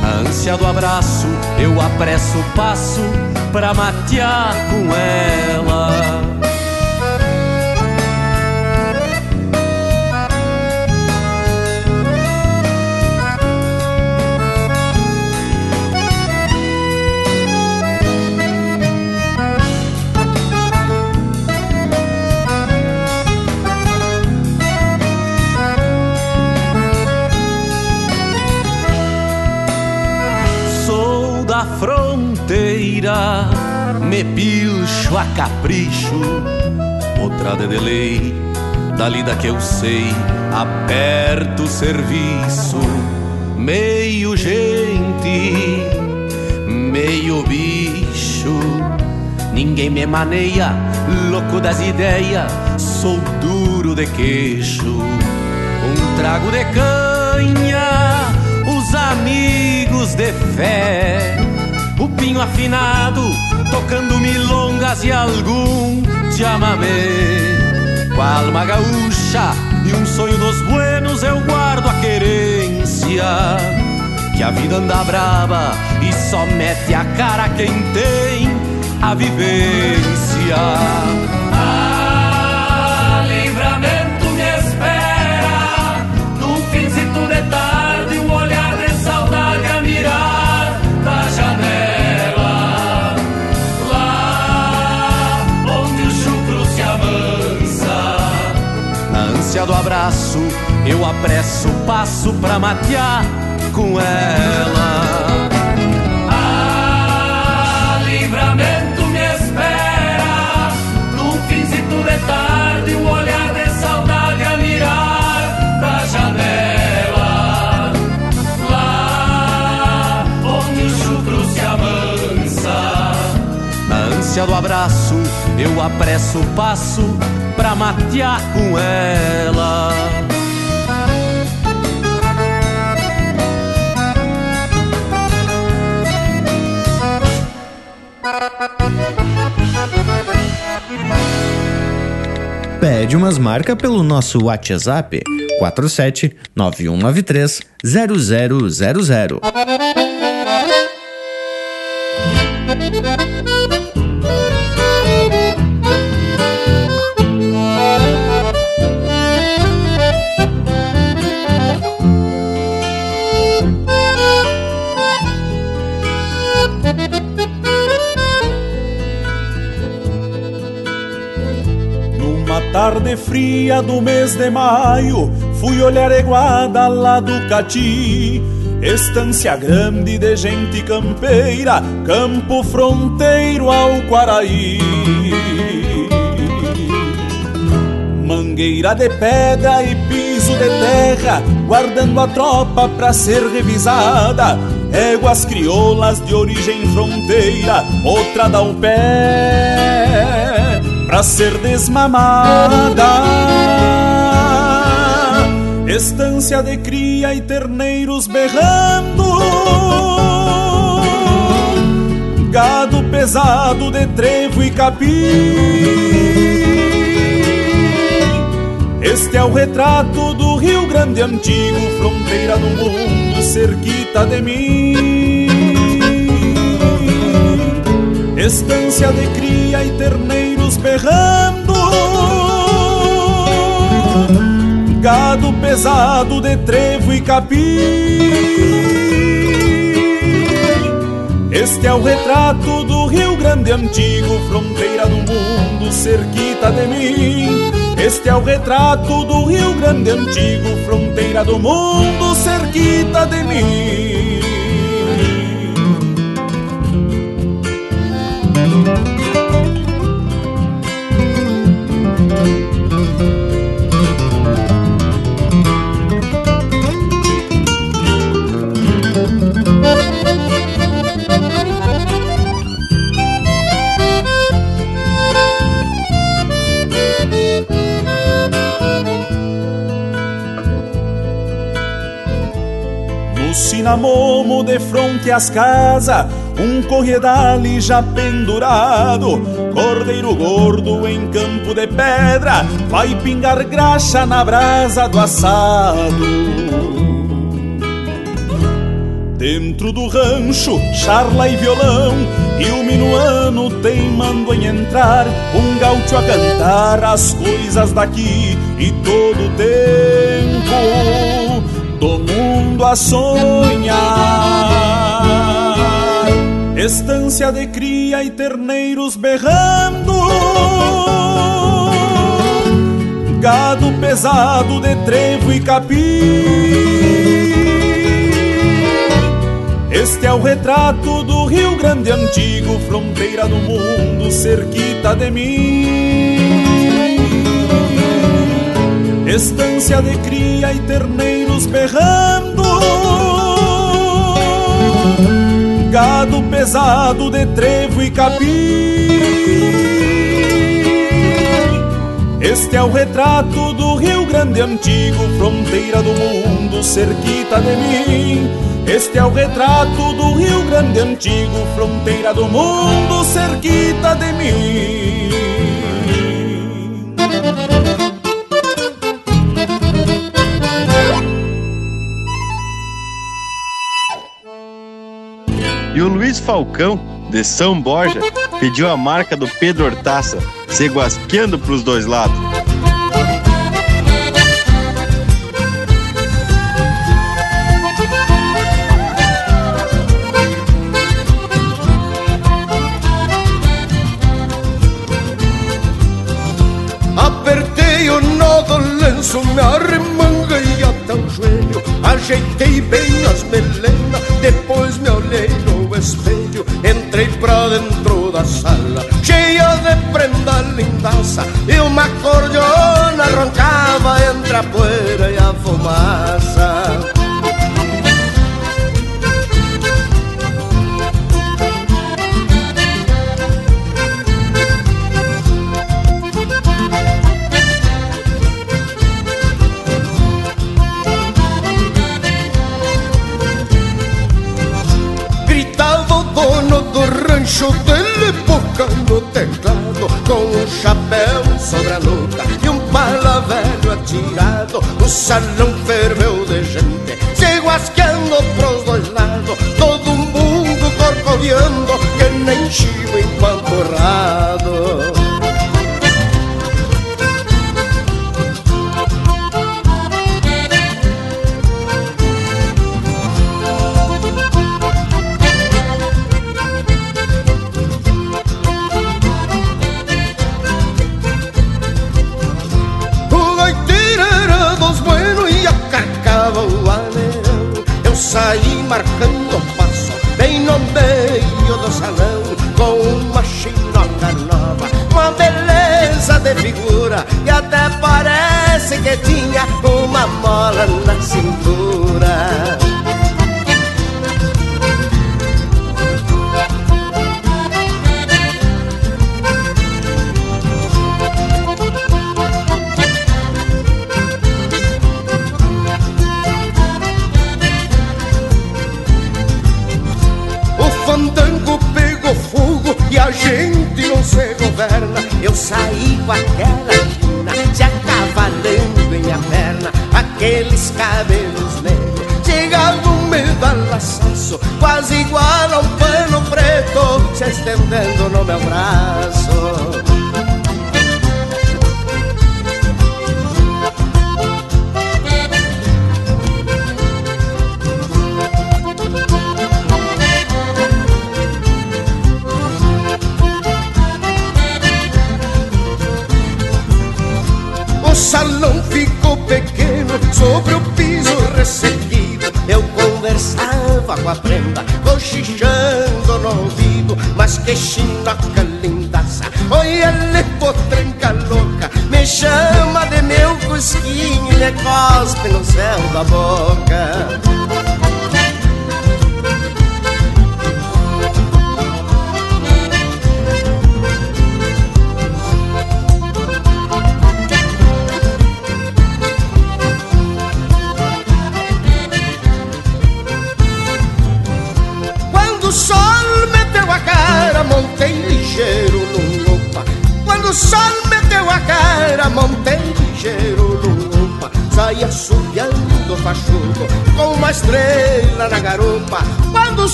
Na ânsia do abraço, eu apresso o passo pra matear com ela. Me pilcho a capricho, potrada de lei, da que eu sei, aperto o serviço, meio gente, meio bicho, ninguém me maneia, louco das ideias, sou duro de queixo, um trago de canha, os amigos de fé, o pinho afinado, tocando milongas e algum chamamé. Com a alma gaúcha e um sonho dos buenos, eu guardo a querência. Que a vida anda brava e só mete a cara quem tem a vivência. Na ânsia do abraço, eu apresso o passo pra matear com ela. Ah, livramento me espera num finzito de tarde, um olhar de saudade a mirar da janela. Lá onde o chucro se amansa. Na ânsia do abraço, eu apresso o passo pra matear com ela. Pede umas marcas pelo nosso WhatsApp 47 9193 0000. Fria do mês de maio, fui olhar Eguada lá do Cati. Estância grande de gente campeira, campo fronteiro ao Quaraí. Mangueira de pedra e piso de terra, guardando a tropa pra ser revisada. Éguas crioulas de origem fronteira, outra dá o pé pra ser desmamada estância de cria e terneiros berrando, gado pesado de trevo e capim. Este é o retrato do Rio Grande antigo, fronteira do mundo, cerquita de mim. Estância de cria e terneiros berrando gado pesado de trevo e capim. Este é o retrato do Rio Grande antigo, fronteira do mundo, cerquita de mim. Este é o retrato do Rio Grande antigo, fronteira do mundo, cerquita de mim. Cinamomo de fronte às casas, um corredale já pendurado, cordeiro gordo em campo de pedra, vai pingar graxa na brasa do assado. Dentro do rancho, charla e violão, e o minuano teimando em entrar, um gaúcho a cantar as coisas daqui e todo o tempo mundo a sonhar. Estância de cria e terneiros berrando, gado pesado de trevo e capim. Este é o retrato do Rio Grande antigo, fronteira do mundo, cerquita de mim. Estância de cria e terneiros berrando. Gado pesado de trevo e capim. Este é o retrato do Rio Grande antigo Fronteira do mundo, cerquita de mim. Este é o retrato do Rio Grande antigo Fronteira do mundo, cerquita de mim Falcão, de São Borja, pediu a marca do Pedro Hortaça, se guasqueando pros dois lados. Pra dentro da sala, cheia de prenda lindaça velho atirado O salão ferveu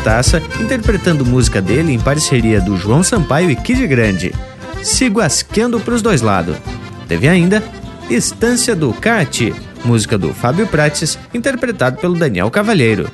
Hortaça interpretando música dele em parceria do João Sampaio e Kid Grande. Sigo asqueando pros dois lados. Teve ainda Estância do Cate, música do Fábio Prates, interpretado pelo Daniel Cavalheiro.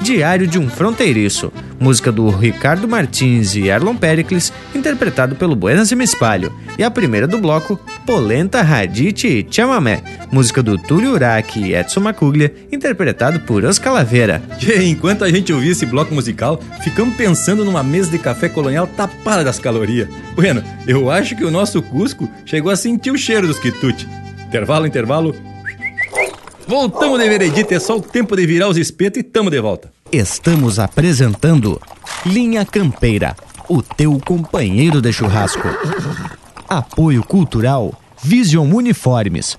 Diário de um Fronteiriço, música do Ricardo Martins e Erlon Pericles, interpretado pelo Buenas e Me Espalho. E a primeira do bloco, Polenta, Radite e Chamamé, música do Túlio Uraki e Edson Macuglia, interpretado por Os Calaveira. E enquanto a gente ouvia esse bloco musical, ficamos pensando numa mesa de café colonial tapada das calorias. Bueno, eu acho que o nosso Cusco chegou a sentir o cheiro dos quitutes. Intervalo, intervalo. Voltamos de veredito, é só o tempo de virar os espetos e tamo de volta. Estamos apresentando Linha Campeira, o teu companheiro de churrasco. Apoio Cultural Vision Uniformes.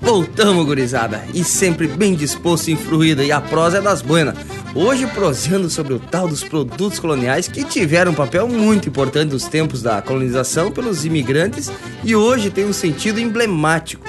Voltamos, gurizada, e sempre bem disposto e influída, e a prosa é das buenas. Hoje prosseando sobre o tal dos produtos coloniais que tiveram um papel muito importante nos tempos da colonização pelos imigrantes e hoje tem um sentido emblemático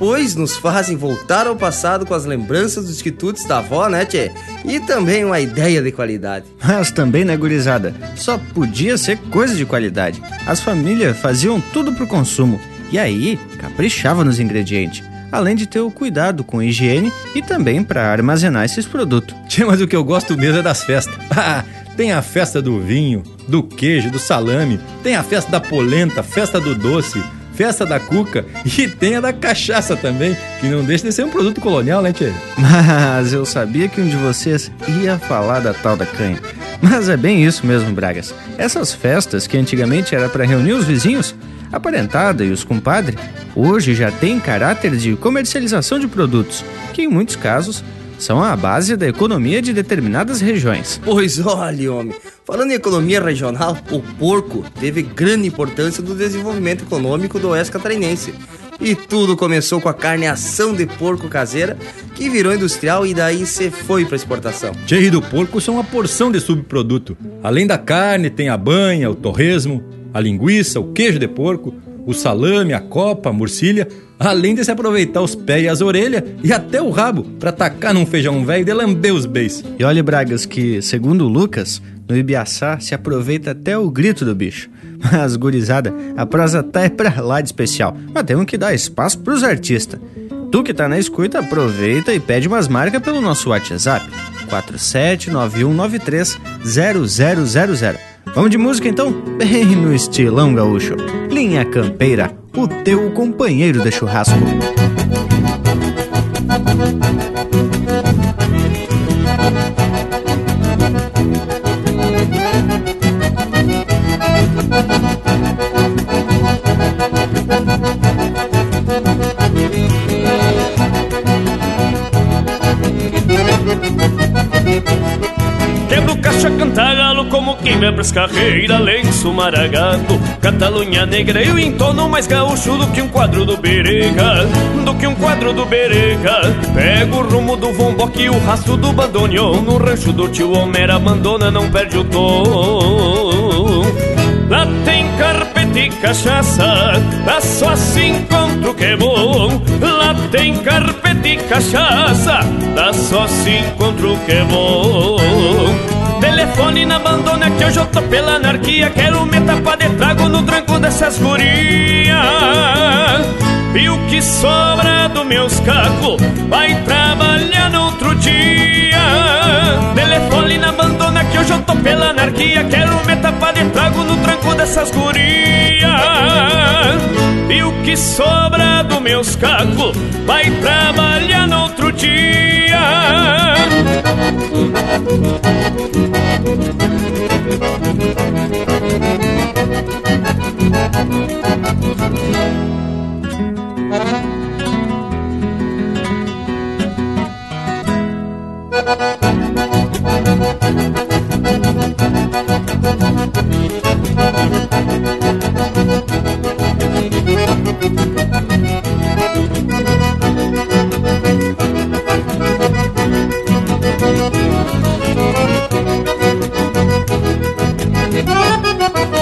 pois nos fazem voltar ao passado com as lembranças dos quitutes da avó, né, tchê? E também uma ideia de qualidade. Mas também, né, gurizada? Só podia ser coisa de qualidade. As famílias faziam tudo pro consumo e aí caprichavam nos ingredientes. Além de ter o cuidado com a higiene e também para armazenar esses produtos. Tchê, mas o que eu gosto mesmo é das festas. Ah, tem a festa do vinho, do queijo, do salame, tem a festa da polenta, festa do doce, festa da cuca e tem a da cachaça também, que não deixa de ser um produto colonial, né, Tchê? Mas eu sabia que um de vocês ia falar da tal da canha. Mas é bem isso mesmo, Bragas. Essas festas que antigamente era para reunir os vizinhos, a parentada e os compadres, hoje já tem caráter de comercialização de produtos, que em muitos casos são a base da economia de determinadas regiões. Pois olha, homem, falando em economia regional, o porco teve grande importância no desenvolvimento econômico do oeste catarinense. E tudo começou com a carneação de porco caseira, que virou industrial e daí se foi para exportação. Cheio do porco são uma porção de subproduto. Além da carne, tem a banha, o torresmo, a linguiça, o queijo de porco, o salame, a copa, a murcilha, além de se aproveitar os pés e as orelhas e até o rabo para tacar num feijão velho e de lamber os beis. E olha, Bragas, que, segundo Lucas, no Ibiaçá se aproveita até o grito do bicho. Mas, gurizada, a prosa tá é pra lá de especial. Mas temos que dar espaço pros artistas. Tu que tá na escuta, aproveita e pede umas marcas pelo nosso WhatsApp. 4791930000. Vamos de música então? Bem no estilão gaúcho. Linha Campeira, o teu companheiro de churrasco. Quebro caixa, canta galo como quem vai pras carreiras. Lenço maragato, Catalunha negra. Eu entono mais gaúcho do que um quadro do Berega Do que um quadro do Berega. Pego o rumo do vomboque e o rastro do bandoneon. No rancho do tio Homer abandona, não perde o tom. Lá tem carpete e cachaça, lá só se encontra o que é bom. Lá tem carpete e cachaça, lá só se encontra o que é bom. Telefone na abandona que hoje eu tô pela anarquia Quero me tapar de trago no tranco dessas gurias E o que sobra do meus cacos Vai trabalhar no outro dia Telefone na abandona que hoje eu tô pela anarquia. Quero me tapar de trago no tranco dessas gurias. E o que sobra do meus cacos Vai trabalhar no outro dia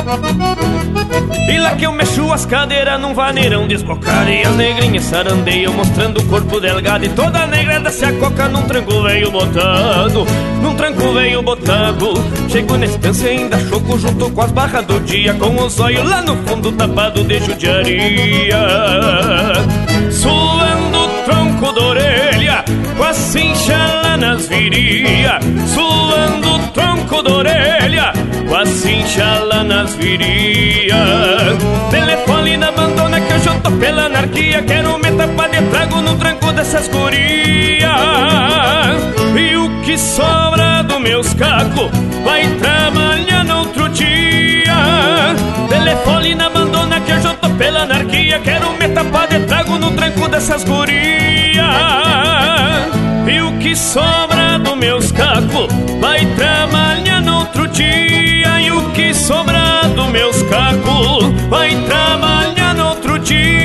Thank E lá que eu mexo as cadeiras num vaneirão desbocado E as negrinhas sarandeiam mostrando o corpo delgado. E toda negrada se acoca num tranco veio botado Num tranco veio botado Chego na estância ainda choco junto com as barras do dia Com os olhos lá no fundo tapado de judiaria. Suando o tronco da orelha Com a cincha lá nas viria Suando o tronco da orelha a cincha lá nas viria. Telefone na abandona que hoje eu tô pela anarquia. Quero me tapar de trago no tranco dessas gurias. E o que sobra do meus cacos Vai trabalhar no outro dia. Telefone na abandona que hoje eu tô pela anarquia. Quero me tapar de trago no tranco dessas gurias. E o que sobra do meus cacos Vai trabalhar no outro o que sobra do meus cacos Vai trabalhar no outro dia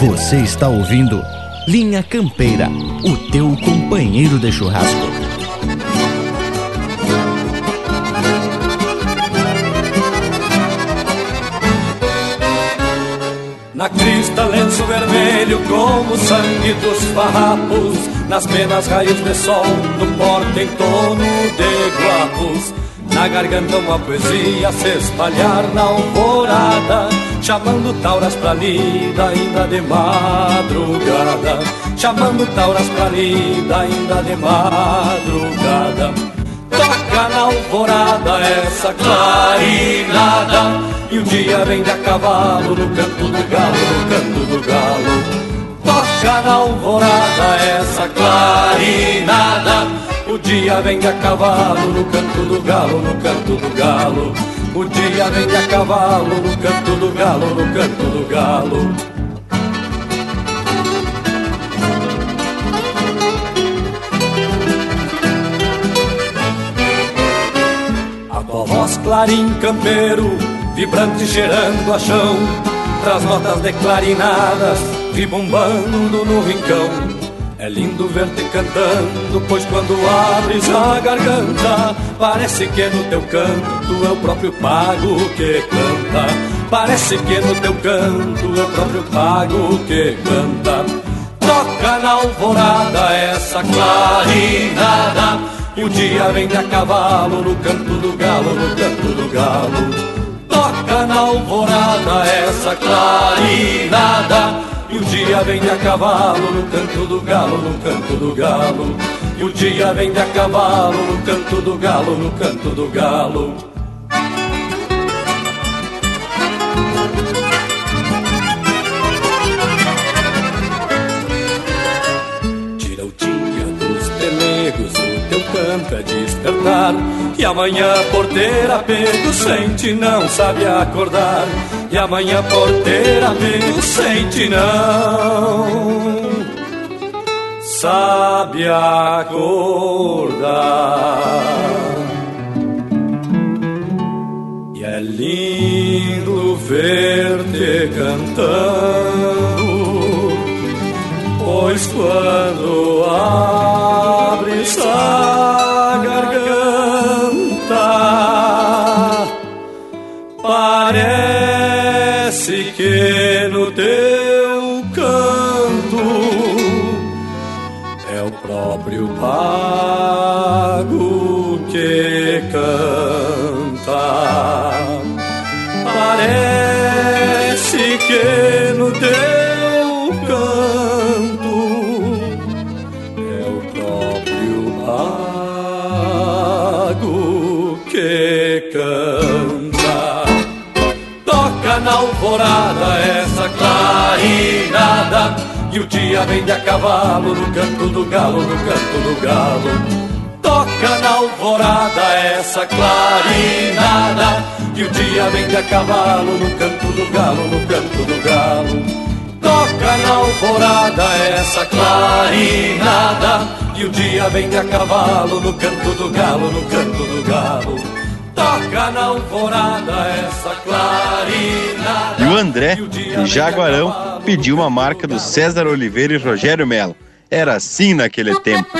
Você está ouvindo Linha Campeira, o teu companheiro de churrasco. Na crista lenço vermelho como o sangue dos farrapos Nas penas raios de sol, no porte em torno de guapos Na garganta uma poesia se espalhar na alvorada Chamando tauras pra lida ainda de madrugada. Chamando tauras pra lida ainda de madrugada. Toca na alvorada essa clarinada E o dia vem de a cavalo no canto do galo, no canto do galo Toca na alvorada essa clarinada. O dia vem a cavalo no canto do galo, no canto do galo. O dia vem a cavalo no canto do galo, no canto do galo. A tua voz clarim campeiro, vibrante gerando a chão. Traz notas declarinadas, ribombando no rincão É lindo ver-te cantando, pois quando abres a garganta, parece que no teu canto é o próprio pago que canta. Parece que no teu canto é o próprio pago que canta. Toca na alvorada essa clarinada, e o dia vem a cavalo no canto do galo, no canto do galo. Toca na alvorada essa clarinada. E o dia vem a cavalo no canto do galo, no canto do galo. E o dia vem a cavalo no canto do galo, no canto do galo. Tira o dia dos pelegos, o teu canto é despertar. E amanhã porteira pego sente, não sabe acordar. E amanhã porteira pego sente, não sabe acordar. E é lindo ver-te cantando, pois quando dia vem de a cavalo no canto do galo, no canto do galo. Toca na alvorada essa clarinada E o dia vem de a cavalo no canto do galo, no canto do galo. Toca na alvorada essa clarinada E o dia vem de a cavalo no canto do galo, no canto do galo Toca na alvorada essa clarinada E o André, de Jaguarão, pediu uma marca do César Oliveira e Rogério Melo. Era assim naquele tempo.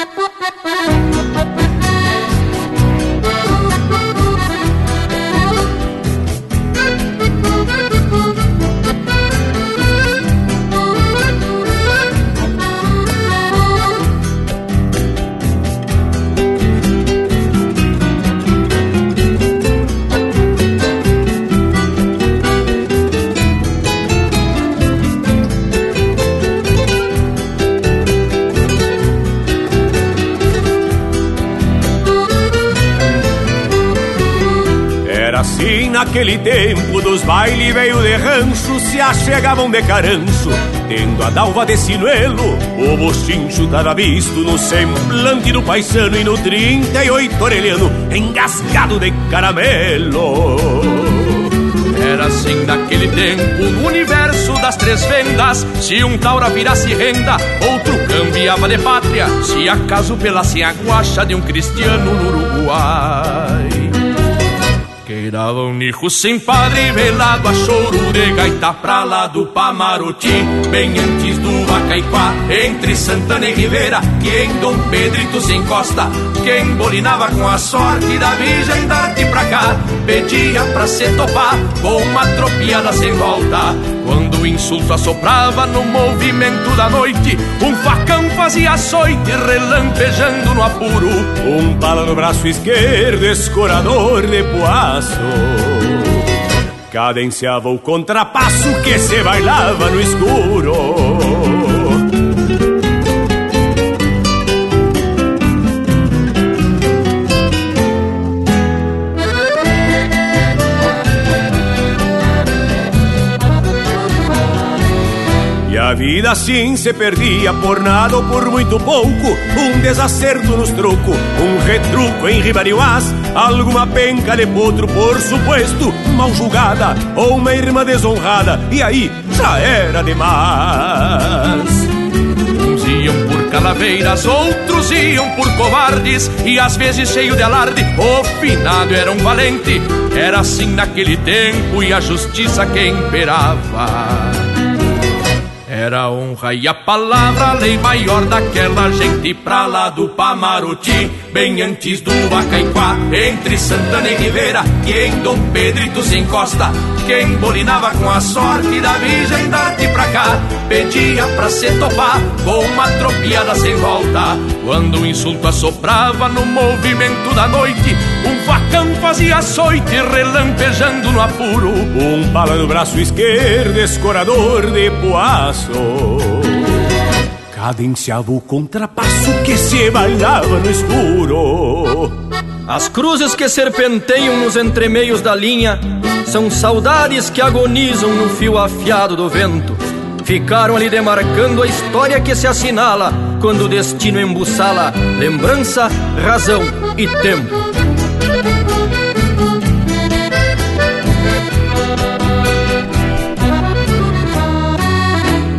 Naquele tempo dos baile veio de rancho Se achegavam de carancho Tendo a dalva de sinuelo O bochincho tava visto no semblante do paisano E no 38 orelhano engasgado de caramelo Era assim naquele tempo, no universo das três vendas. Se um taura virasse renda, outro cambiava de pátria. Se acaso pelassem a guacha de um cristiano no Uruguai. Queirava um nicho sem padre, velado a choro de gaita pra lá do Pamaroti, bem antes do Vacaipá, entre Santana e Ribeira, que em Dom Pedrito se encosta, que embolinava com a sorte da Virgem darte pra cá, pedia pra se topar com uma tropiada sem volta. Quando o insulto assoprava no movimento da noite, um facão fazia açoite relampejando no apuro. Um pala no braço esquerdo, escorador de poaço Cadenciava o contrapasso que se bailava no escuro vida assim se perdia por nada ou por muito pouco. Um desacerto nos troco, um retruco em ribarioás Alguma penca de potro, por suposto, mal julgada Ou uma irmã desonrada, e aí já era demais. Uns iam por calaveiras, outros iam por covardes. E às vezes cheio de alarde, o finado era um valente. Era assim naquele tempo e a justiça que imperava Era honra e a palavra, a lei maior daquela gente pra lá do Pamaruti, bem antes do Acaiquá, entre Santana e Ribeira, que em Dom Pedrito se encosta, quem bolinava com a sorte da Virgem darte pra cá, pedia pra se topar com uma tropiada sem volta. Quando o insulto assoprava no movimento da noite, um facão fazia açoite relampejando no apuro. Um pala no braço esquerdo, escorador de poaço. Cadenciava o contrapasso que se bailava no escuro. As cruzes que serpenteiam nos entremeios da linha são saudades que agonizam no fio afiado do vento. Ficaram ali demarcando a história que se assinala quando o destino embuçala lembrança, razão e tempo.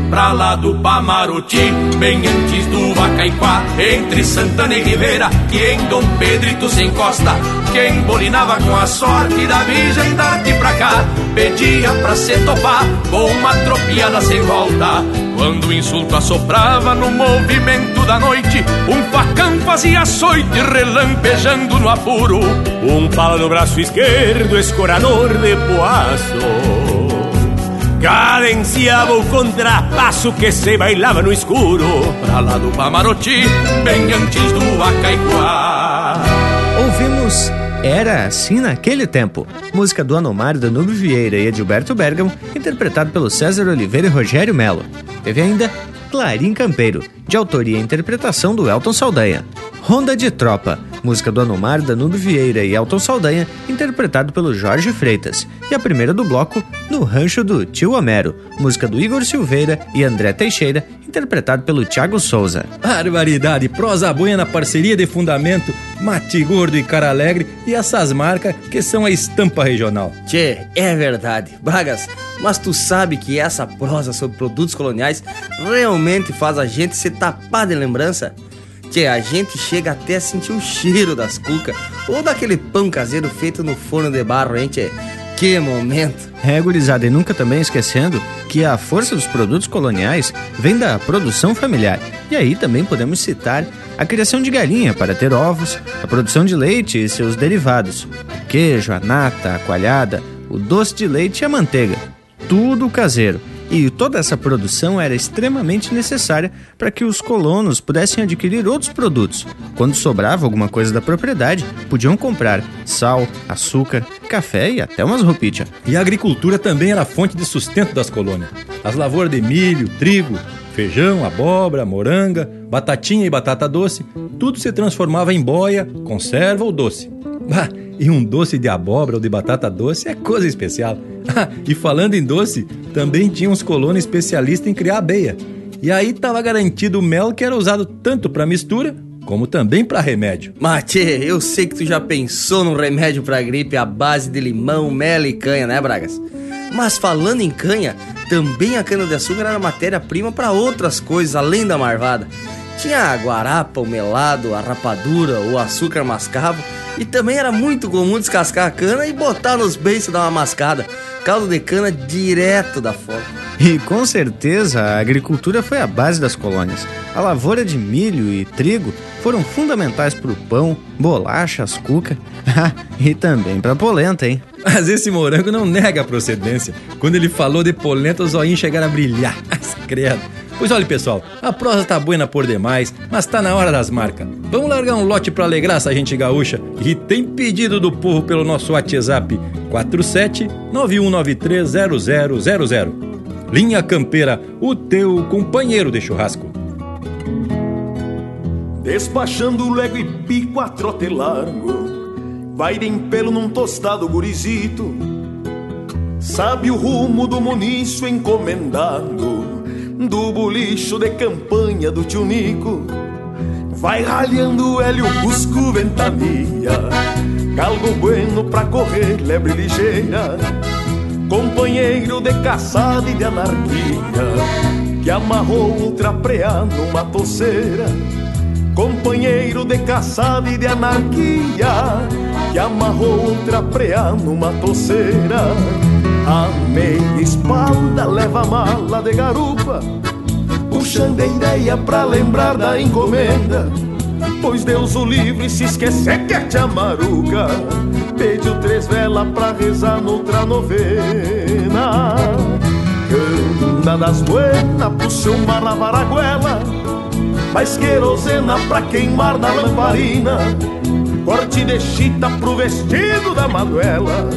Pra lá do Pamaruti, bem antes do Vacaiquá, entre Santana e Ribeira, que em Dom Pedrito se encosta. Quem bolinava com a sorte da Virgem darte pra cá, pedia pra se topar com uma tropiada sem volta. Quando o insulto assoprava no movimento da noite, um facão fazia açoite relampejando no apuro. Um pala no braço esquerdo, escorador de poaço. Cadenciava o contrapasso que se bailava no escuro Pra lá do Pamaruti, bem antes do Acaiquá Ouvimos Era Assim Naquele Tempo, música do Anomário Danúbio Vieira e Edilberto Bergamo, interpretado pelo César Oliveira e Rogério Melo. Teve ainda Clarim Campeiro, de autoria e interpretação do Elton Saldanha. Ronda de Tropa, música do Anomar, Danúbio Vieira e Elton Saldanha, interpretado pelo Jorge Freitas. E a primeira do bloco, No Rancho do Tio Homero, música do Igor Silveira e André Teixeira, interpretado pelo Thiago Souza. Barbaridade, prosa boa na parceria de fundamento, Mate Gordo e Cara Alegre e essas marcas que são a estampa regional. Tchê, é verdade. Bragas, mas tu sabe que essa prosa sobre produtos coloniais realmente faz a gente se tapar de lembrança? Tchê, a gente chega até a sentir o cheiro das cucas ou daquele pão caseiro feito no forno de barro, hein, tchê? Que momento! É, gurizada, e nunca também esquecendo que a força dos produtos coloniais vem da produção familiar. E aí também podemos citar a criação de galinha para ter ovos, a produção de leite e seus derivados, o queijo, a nata, a coalhada, o doce de leite e a manteiga. Tudo caseiro. E toda essa produção era extremamente necessária para que os colonos pudessem adquirir outros produtos. Quando sobrava alguma coisa da propriedade, podiam comprar sal, açúcar, café e até umas roupitas. E a agricultura também era fonte de sustento das colônias. As lavouras de milho, trigo, feijão, abóbora, moranga, batatinha e batata doce, tudo se transformava em boia, conserva ou doce. Ah, e um doce de abóbora ou de batata doce é coisa especial. Ah, e falando em doce, também tinha uns colonos especialistas em criar abeia. E aí estava garantido o mel que era usado tanto para mistura como também para remédio. Mate, eu sei que tu já pensou num remédio para gripe à base de limão, mel e canha, né, Bragas? Mas falando em canha, também a cana-de-açúcar era matéria-prima para outras coisas além da marvada. Tinha a guarapa, o melado, a rapadura, o açúcar mascavo e também era muito comum descascar a cana e botar nos beiços dar uma mascada. Caldo de cana direto da fonte. E com certeza a agricultura foi a base das colônias. A lavoura de milho e trigo foram fundamentais para o pão, bolachas, cuca e também para polenta, hein? Mas esse morango não nega a procedência. Quando ele falou de polenta, os olhinhos chegaram a brilhar. Credo. Pois olha, pessoal, a prosa tá buena por demais, mas tá na hora das marcas. Vamos largar um lote para alegrar essa gente gaúcha. E tem pedido do povo pelo nosso WhatsApp 47 91930000. Linha Campeira, o teu companheiro de churrasco. Despachando lego e pico a trote largo Vai de pelo num tostado gurizito Sabe o rumo do munício encomendado Do bolicho de campanha do tio Nico. Vai ralhando o hélio, busco, ventania. Galgo bueno pra correr, lebre ligeira. Companheiro de caçada e de anarquia Que amarrou outra preá numa toceira Companheiro de caçada e de anarquia Que amarrou outra preá numa toceira A meia espalda leva mala de garupa puxando a ideia pra lembrar da encomenda. Pois Deus o livre se esquecer que é chamaruca. Pediu três velas pra rezar noutra novena. Canta das buenas pro seu mar lavar a goela. Mais querosena pra queimar na lamparina. Corte de chita pro vestido da Manuela.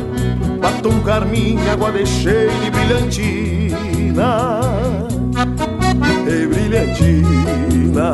Batom carmim, água de cheiro e brilhantina. E brilhantina.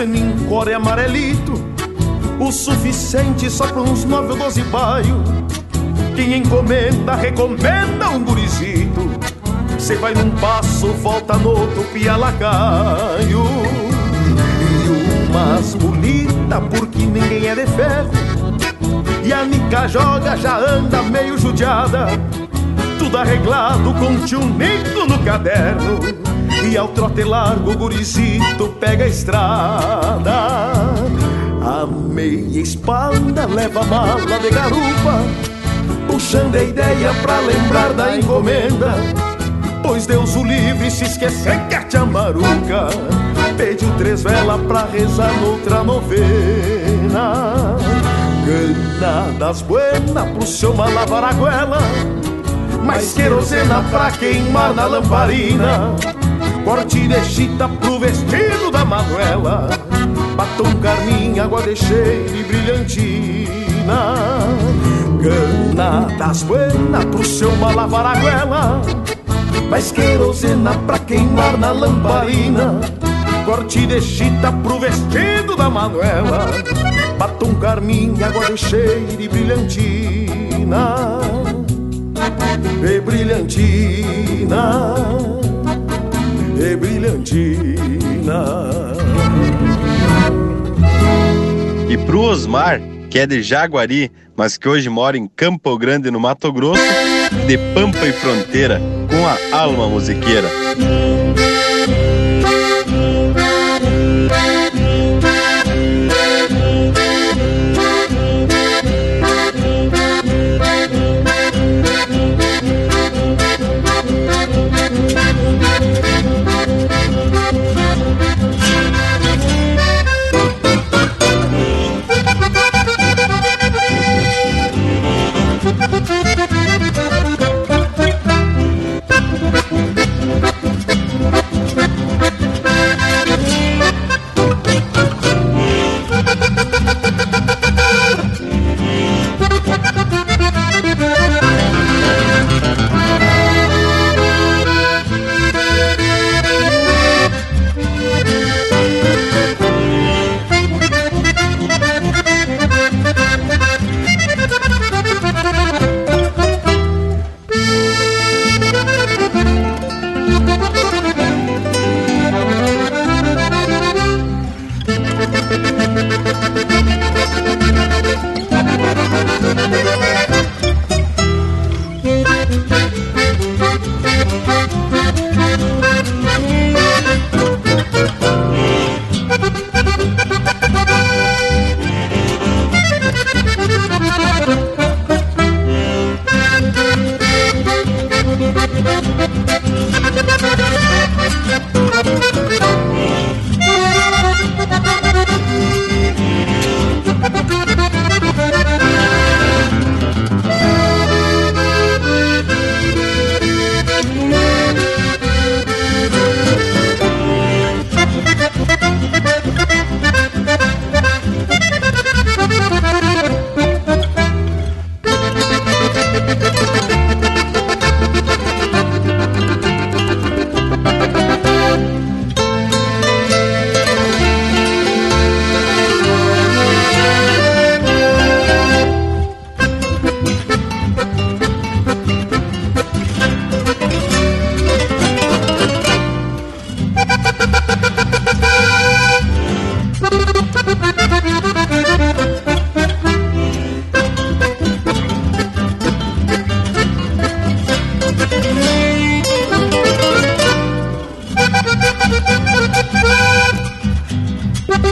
Senincore amarelito. O suficiente só pra uns nove ou doze baio. Quem encomenda, recomenda um gurizito. Cê vai num passo, volta no outro, pia lacaio. E umas bonita, porque ninguém é de ferro. E a Nica joga, já anda meio judiada. Tudo arreglado com tio Nico no caderno e ao trote largo o gurizito pega a estrada. A meia espalda leva mala de garupa Puxando a ideia pra lembrar da encomenda. Pois Deus o livre se esquecer que a chamaruca Pediu três velas pra rezar noutra novena. Gana das buenas pro seu malavar a goela Mais querosena pra queimar na lamparina Corte de chita pro vestido da Manuela. Batom carmim, água de cheiro e brilhantina. Gana das buenas pro seu malavar a goela. Mais querosena pra queimar na lamparina. Corte de chita pro vestido da Manuela. Batom carmim, água de cheiro e brilhantina. E brilhantina e brilhantina. E pro Osmar, que é de Jaguari, mas que hoje mora em Campo Grande, no Mato Grosso, de Pampa e Fronteira, com a alma musiqueira.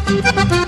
Ha ha.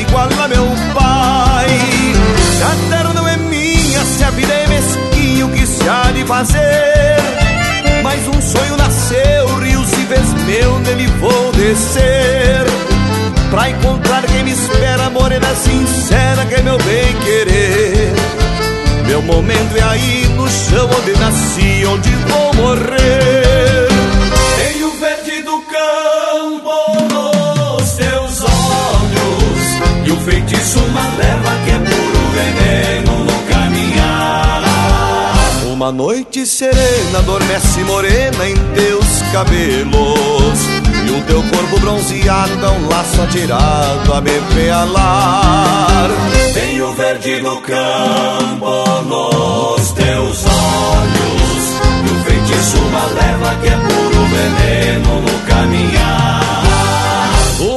igual a meu pai. Terra não é minha, se a vida é mesquinho, que se há de fazer? Mas um sonho nasceu, o rio se fez meu, nele vou descer. Pra encontrar quem me espera, morena sincera, que é meu bem querer. Meu momento é aí no chão onde nasci, onde vou morrer feitiço uma que é puro veneno no caminhar. Uma noite serena adormece morena em teus cabelos E o teu corpo bronzeado é um laço atirado a me pealar Tem o verde do campo nos teus olhos E o feitiço uma leva que é puro veneno no caminhar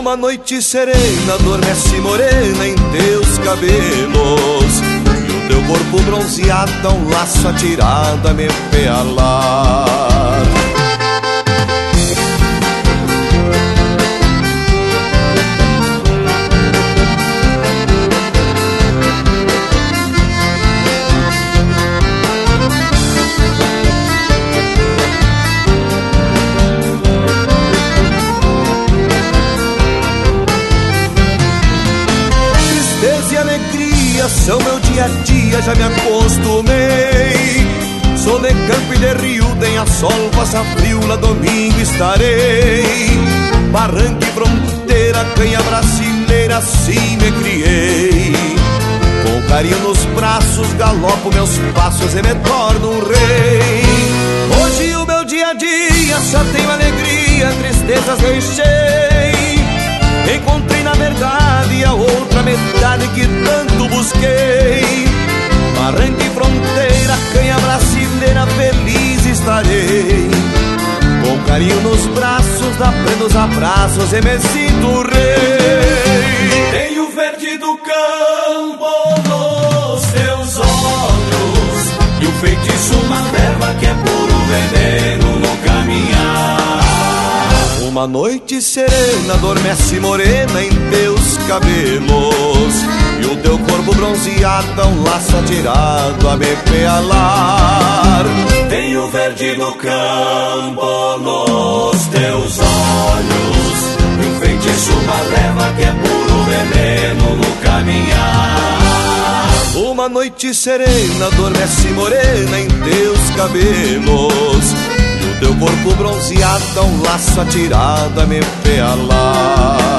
Uma noite serena adormece morena em teus cabelos. E o teu corpo bronzeado um laço atirado a me pealar já me acostumei. Sou de campo e de rio, tenha sol, faça frio, lá domingo estarei. Barranca e fronteira, canha brasileira, assim me criei. Com carinho nos braços, galopo meus passos e me torno um rei. Hoje o meu dia a dia só tenho alegria, tristezas deixei. Encontrei na verdade a outra metade que tanto busquei. Carinho nos braços, dá plenos abraços e me sinto rei. Tem o verde do campo nos teus olhos E o feitiço uma leva que é puro veneno no caminhar Uma noite serena adormece morena em teus cabelos E o teu corpo bronzeado um laço atirado a me pealar. Tem o verde do campo nos teus olhos. E o feitiço uma leva que é puro veneno no caminhar. Uma noite serena adormece morena em teus cabelos. E o teu corpo bronzeado um laço atirado a me pealar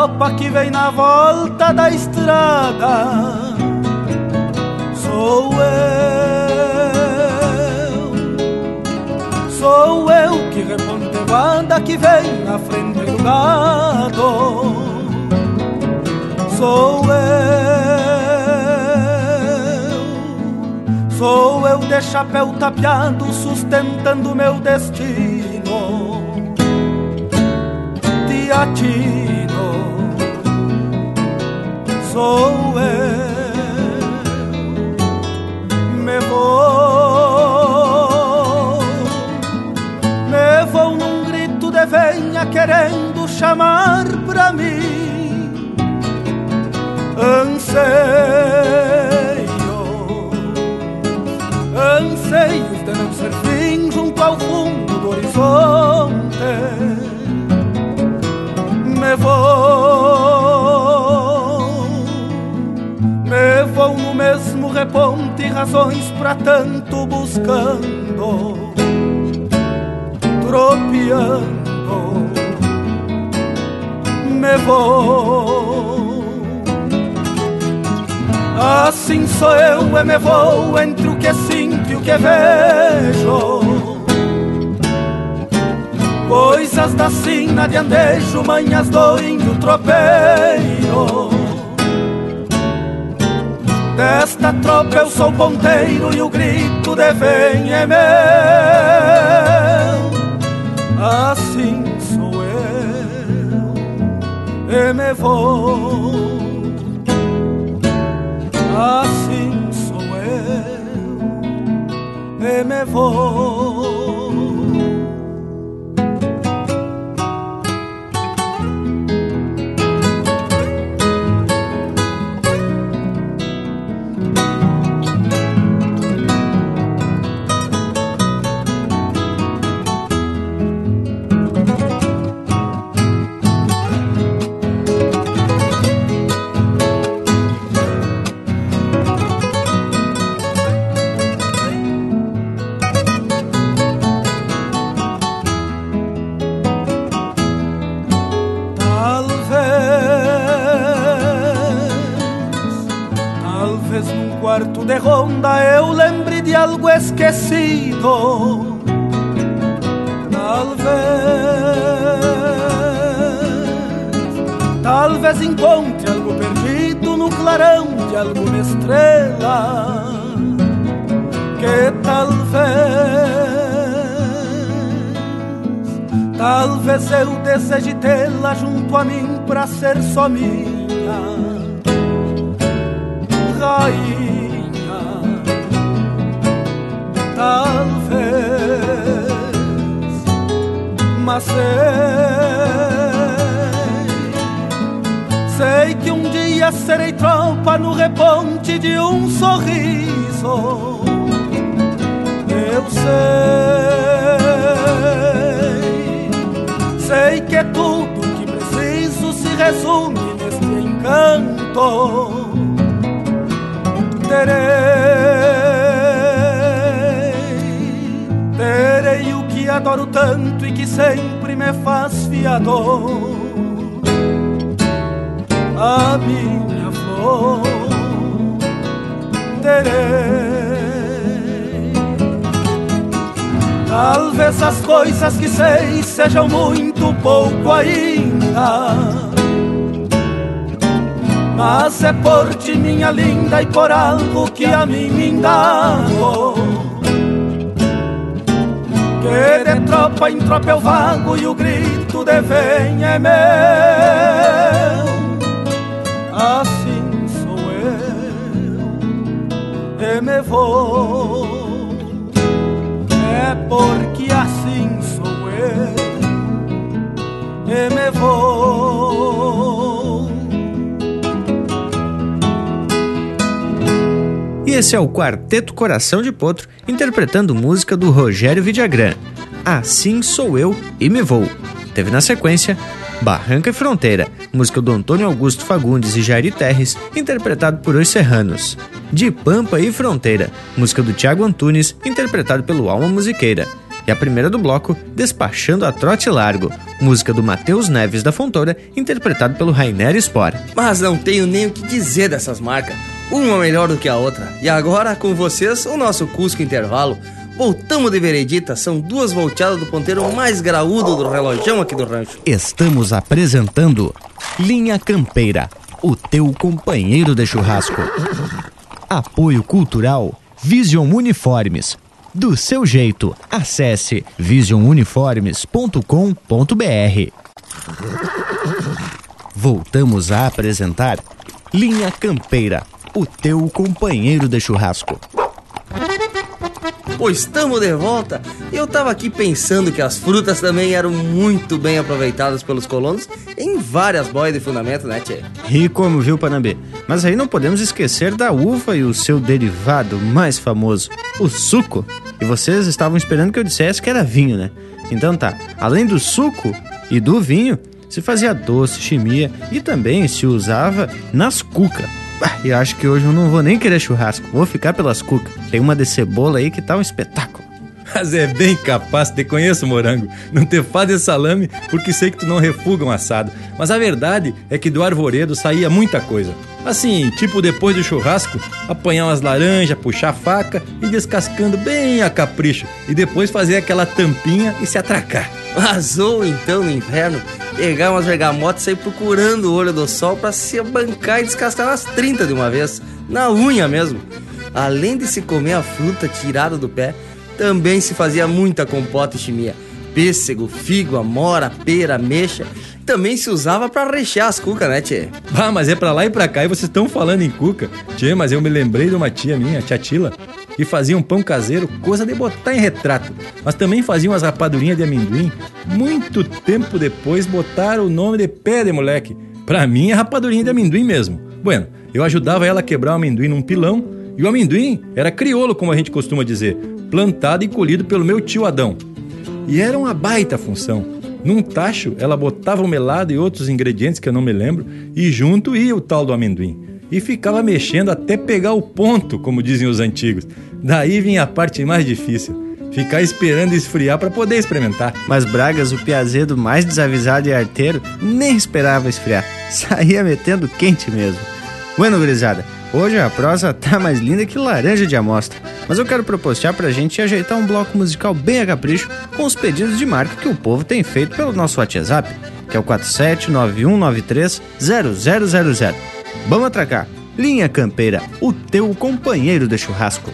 tropa que vem na volta da estrada. Sou eu, sou eu que reponteio a anda que vem na frente do gado. Sou eu, sou eu de chapéu tapeado sustentando meu destino latino sou eu. Me vou, me vou num grito de venha querendo chamar pra mim. Anseio, anseios de não ser fim junto ao fundo razões para tanto buscando, tropeando, me vou. Assim sou eu e me vou entre o que sinto e o que vejo Coisas da sina de andejo, manhas do índio Desta tropa eu sou ponteiro e o grito de vem é meu. Assim sou eu e me vou. Assim sou eu e me vou junto a mim pra ser só minha. Faz fiador. A minha flor terei. Talvez as coisas que sei sejam muito pouco ainda. Mas é por ti, minha linda, e por algo que a mim me indago que de tropa em tropa eu vago e o grito de vem é meu. Assim sou eu e me vou. É porque assim sou eu e me vou. E esse é o Quarteto Coração de Potro interpretando música do Rogério Vidagrã. Assim Sou Eu e Me Vou. Teve na sequência Barranca e Fronteira, música do Antônio Augusto Fagundes e Jairi Terres, interpretado por Os Serranos. De Pampa e Fronteira, música do Tiago Antunes, interpretado pelo Alma Musiqueira. E a primeira do bloco, Despachando a Trote Largo, música do Matheus Neves da Fontoura, interpretado pelo Rainer Spor. Mas não tenho nem o que dizer dessas marcas. Uma melhor do que a outra. E agora, com vocês, o nosso Cusco Intervalo. Voltamos de veredita, são duas volteadas do ponteiro mais graúdo do relojão aqui do rancho. Estamos apresentando Linha Campeira, o teu companheiro de churrasco. Apoio Cultural Vision Uniformes. Do seu jeito, acesse visionuniformes.com.br. Voltamos a apresentar Linha Campeira, o teu companheiro de churrasco. Pois estamos de volta e eu tava aqui pensando que as frutas também eram muito bem aproveitadas pelos colonos em várias boias de fundamento, né, Tchê? Como viu, Panambê? Mas aí não podemos esquecer da uva e o seu derivado mais famoso, o suco. E vocês estavam esperando que eu dissesse que era vinho, né? Então tá, além do suco e do vinho, se fazia doce, chimia e também se usava nas cucas. Ah, e acho que hoje eu não vou nem querer churrasco, vou ficar pelas cucas. Tem uma de cebola aí que tá um espetáculo. Mas é bem capaz, te conheço, morango. Não te faz de salame porque sei que tu não refuga um assado. Mas a verdade é que do arvoredo saía muita coisa. Assim, tipo depois do churrasco, apanhar umas laranjas, puxar a faca e descascando bem a capricho. E depois fazer aquela tampinha e se atracar. Mas ou então no inverno, pegar umas bergamotas e sair procurando o olho do sol para se bancar e descascar umas 30 de uma vez, na unha mesmo. Além de se comer a fruta tirada do pé, também se fazia muita compota e chimia. Pêssego, figo, amora, pera, mexa. Também se usava para rechear as cucas, né, tchê? Ah, mas é pra lá e pra cá e vocês estão falando em cuca. Tchê, mas eu me lembrei de uma tia minha, tia Tila, que fazia um pão caseiro, coisa de botar em retrato. Mas também fazia umas rapadurinhas de amendoim. Muito tempo depois botaram o nome de pé de moleque. Pra mim é rapadurinha de amendoim mesmo. Bueno, eu ajudava ela a quebrar o amendoim num pilão e o amendoim era crioulo, como a gente costuma dizer, plantado e colhido pelo meu tio Adão. E era uma baita função. Num tacho, ela botava o melado e outros ingredientes que eu não me lembro, e junto ia o tal do amendoim. E ficava mexendo até pegar o ponto, como dizem os antigos. Daí vinha a parte mais difícil. Ficar esperando esfriar para poder experimentar. Mas Bragas, o piazedo mais desavisado e arteiro, nem esperava esfriar. Saía metendo quente mesmo. Bueno, gurizada, Hoje a prosa tá mais linda que laranja de amostra, mas eu quero propostear pra gente ajeitar um bloco musical bem a capricho com os pedidos de marca que o povo tem feito pelo nosso WhatsApp, que é o 4791930000. Vamos atracar! Linha Campeira, o teu companheiro de churrasco.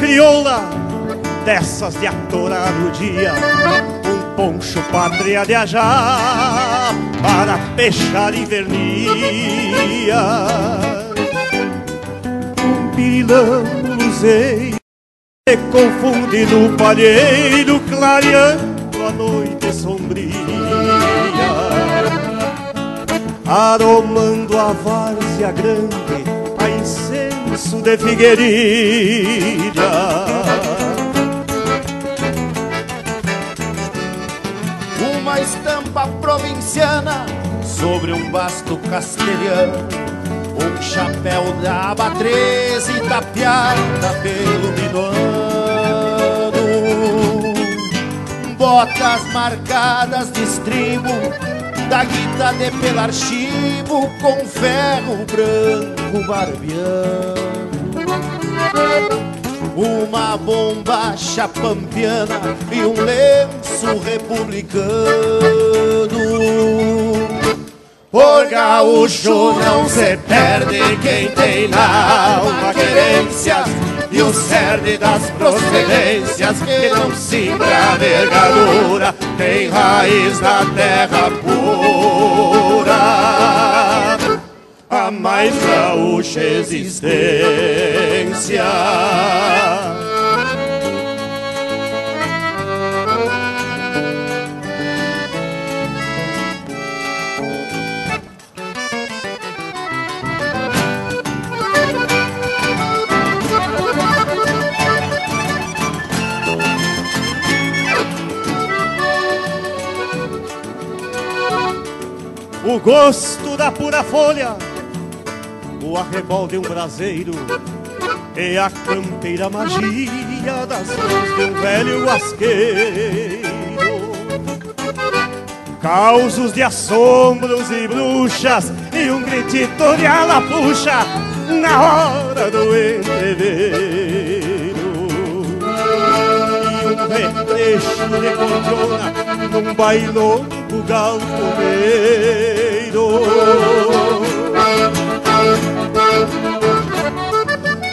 Crioula dessas de atorar o dia. Um poncho pátria de ajá para peixar invernia Um pirilão luzeiro se confunde no palheiro Clareando a noite sombria. Aromando a várzea grande incenso de figueirilha Uma estampa provinciana sobre um vasto castelhano Um chapéu da aba 13 tapeada pelo minuano Botas marcadas de estribo da guita de pelarchivo com ferro branco barbeando uma bombacha pampiana e um lenço republicano. Por gaúcho não se perde quem tem na alma querências e o cerne das procedências que não simbra vergadura tem raiz na terra pura a mais gaúcha existência. O gosto da pura folha o arrebol de um braseiro e a campeira magia das mãos de um velho guasqueiro. Causos de assombros e bruxas e um gritito de alapuxa na hora do entreveiro. E um retrecho de cordiona num bailongo galponeiro.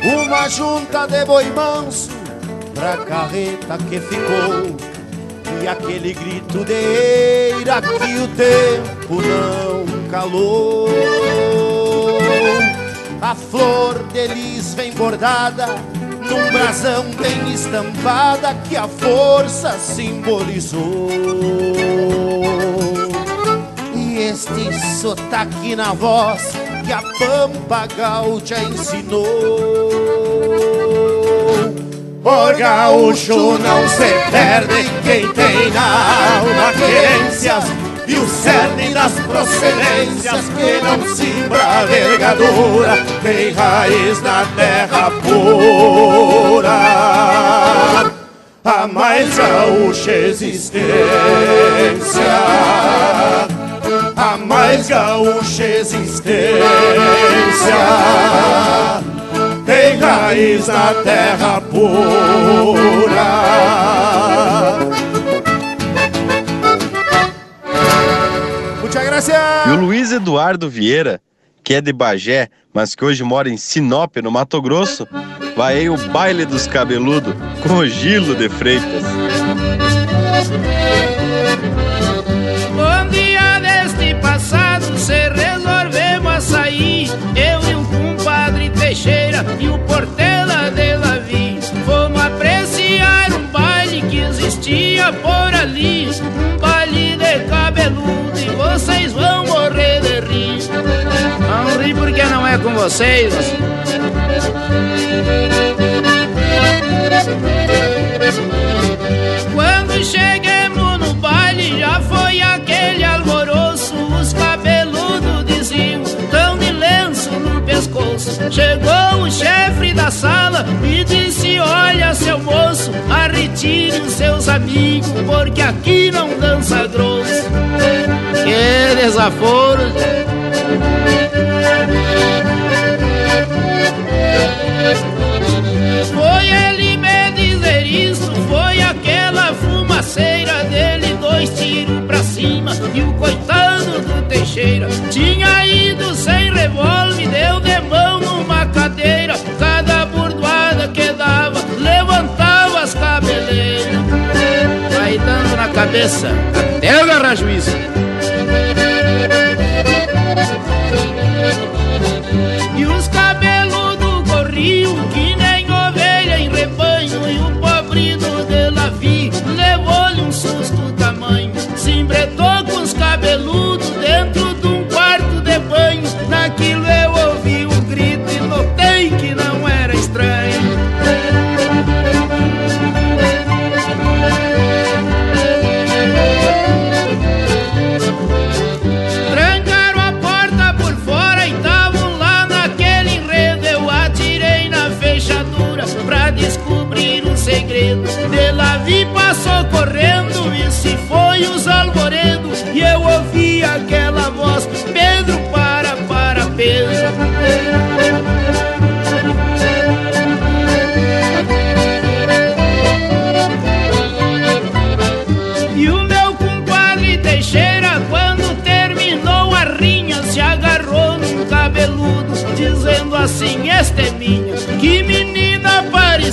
Uma junta de boi manso pra carreta que ficou. E aquele grito de eira que o tempo não calou. A flor deles vem bordada num brasão bem estampada que a força simbolizou. E este sotaque na voz que a pampa gaúcha ensinou. Por gaúcho não se perde quem tem na alma querências e o cerne das procedências que não simbra vergadura tem raiz na terra pura. A mais gaúcha existência a mais gaúcha existência. Tem raiz na terra pura. E o Luiz Eduardo Vieira, que é de Bagé, mas que hoje mora em Sinop, no Mato Grosso, vai aí o baile dos cabeludos com o Gilo de Freitas. E o Portela de Lavi Fomos apreciar um baile que existia por ali. Um baile de cabeludo e vocês vão morrer de rir. Não rir porque não é com vocês Quando os seus amigos Porque aqui não dança grosso Que desaforo Foi ele me dizer isso, foi aquela fumaceira dele, dois tiros pra cima. E o coitado do Teixeira tinha cabeça, até agarrar juízo. E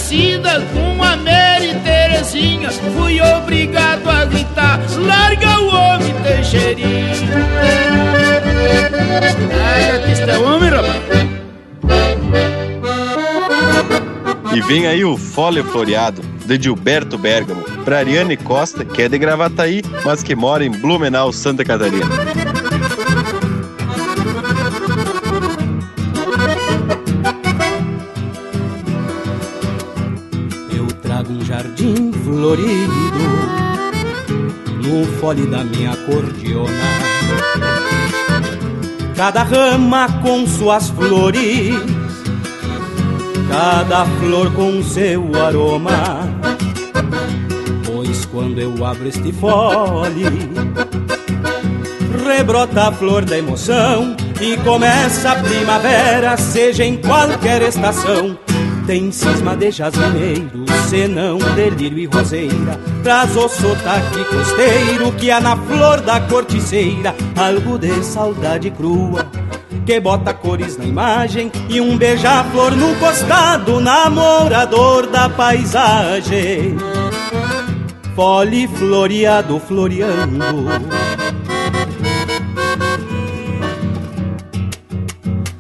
parecida com a Mary Terezinha. Fui obrigado a gritar: Larga o homem, Teixeirinha. Que este é homem, rapaz. E vem aí o Fole Floreado, de Gilberto Bergamo, pra Ariane Costa, que é de Gravataí, mas que mora em Blumenau, Santa Catarina. Florido no fole da minha acordeona. Cada rama com suas flores, cada flor com seu aroma. Pois quando eu abro este fole, rebrota a flor da emoção e começa a primavera, seja em qualquer estação. Tem cisma de jasmineiro, senão delírio e roseira. Traz o sotaque costeiro que há na flor da corticeira, algo de saudade crua. Que bota cores na imagem e um beija-flor no costado, namorador da paisagem. Fole floreado floreando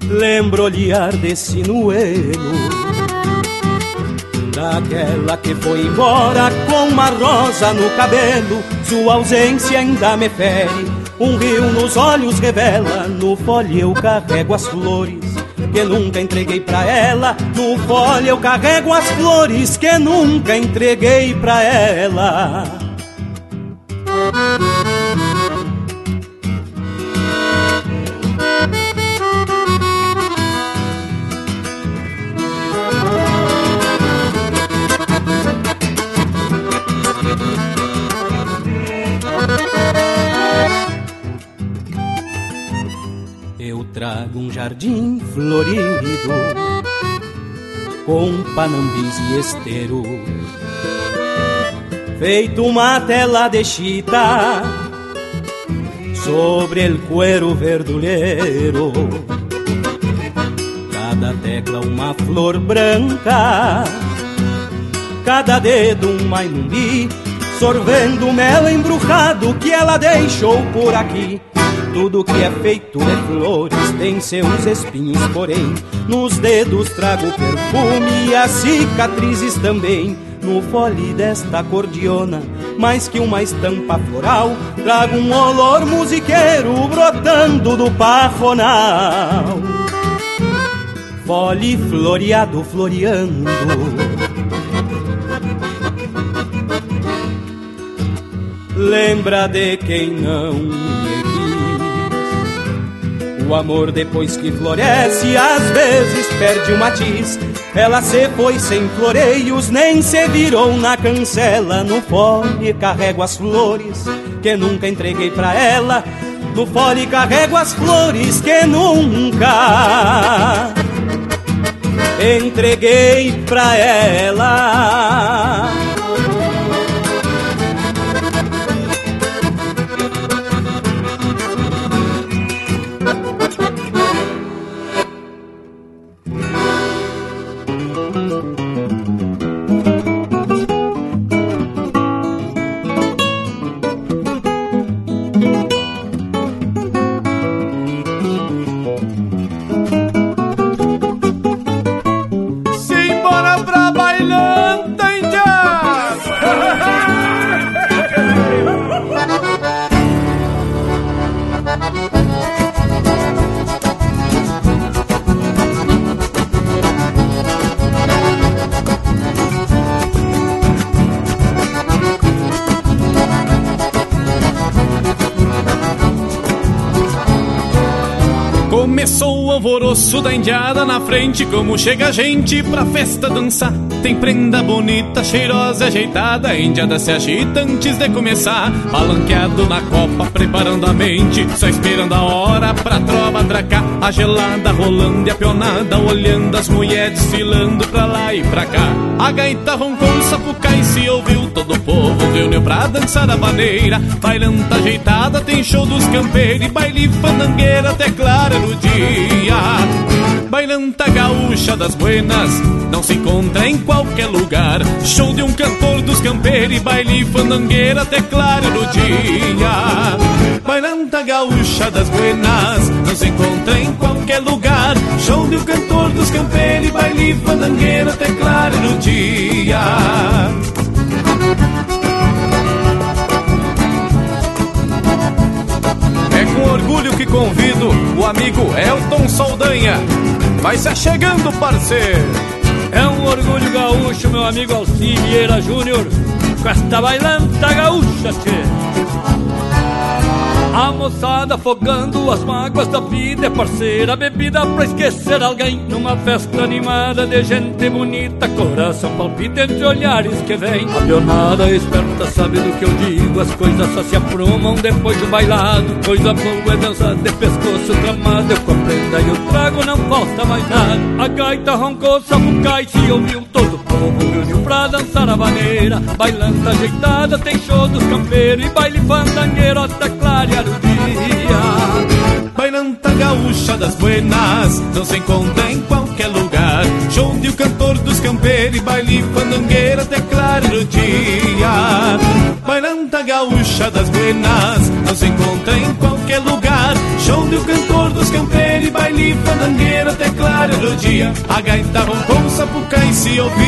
Lembro olhar desse sinuelo Daquela que foi embora com uma rosa no cabelo. Sua ausência ainda me fere. Um rio nos olhos revela. No fole eu carrego as flores Que nunca entreguei pra ela. No fole eu carrego as flores Que nunca entreguei pra ela florido com panambis e esteros, feito uma tela de chita sobre el cuero verdulero. Cada tecla uma flor branca, cada dedo um mainumbi, sorvendo mel embrujado que ela deixou por aqui. Tudo que é feito de flores tem seus espinhos, porém nos dedos trago perfume e as cicatrizes também. No fole desta cordiona, mais que uma estampa floral, trago um olor musiqueiro brotando do pajonal. Fole floreado floreando. Lembra de quem não. O amor depois que floresce às vezes perde o matiz. Ela se foi sem floreios, nem se virou na cancela. No fole carrego as flores que nunca entreguei pra ela. No fole carrego as flores que nunca entreguei pra ela. Da indiada na frente, como chega gente pra festa dançar. Tem prenda bonita, cheirosa, ajeitada, a indiada se agita antes de começar. Palanqueado na copa, preparando a mente, só esperando a hora pra trova atracar. A gelada rolando e a pionada, olhando as mulheres desfilando pra lá e pra cá. A gaita roncou, sapucai se ouviu, todo o povo reuniu pra dançar a maneira. Bailanta ajeitada, tem show dos campeiros e baile fandangueira até clara no dia. Bailanta gaúcha das buenas, não se encontra em qualquer lugar. Show de um cantor dos campeiros e baile fandangueira até clara no dia. Bailanta gaúcha das buenas, não se encontra em qualquer lugar. Show de um cantor dos campeiros e baile fandangueira até clara no dia. Orgulho que convido o amigo Elton Saldanha. Vai se chegando, parceiro. É um orgulho gaúcho, meu amigo Alci Vieira Júnior, com esta bailanta gaúcha, tchê. A moçada afogando as mágoas da vida É parceira, bebida pra esquecer alguém. Numa festa animada de gente bonita Coração palpita entre olhares que vem. A pionada esperta sabe do que eu digo As coisas só se aprumam depois do bailado. Coisa boa é dançar de pescoço tramado Eu compreendo e eu trago, não falta mais nada. A gaita roncou, sapucai se ouviu Todo o povo. Reuniu pra dançar a vaneira Bailando ajeitada, tem show dos campeiros E baile fandangueiro até clarear o gaúcha das buenas Não se encontra em qualquer lugar. Show de o cantor dos campeiros E baile fandangueiro até clarear o dia Bailanta gaúcha das buenas Não se encontra em qualquer lugar. Show de o cantor dos campeiros E baile fandangueiro até clarear o dia A gaita roncou, sapucai se ouviu.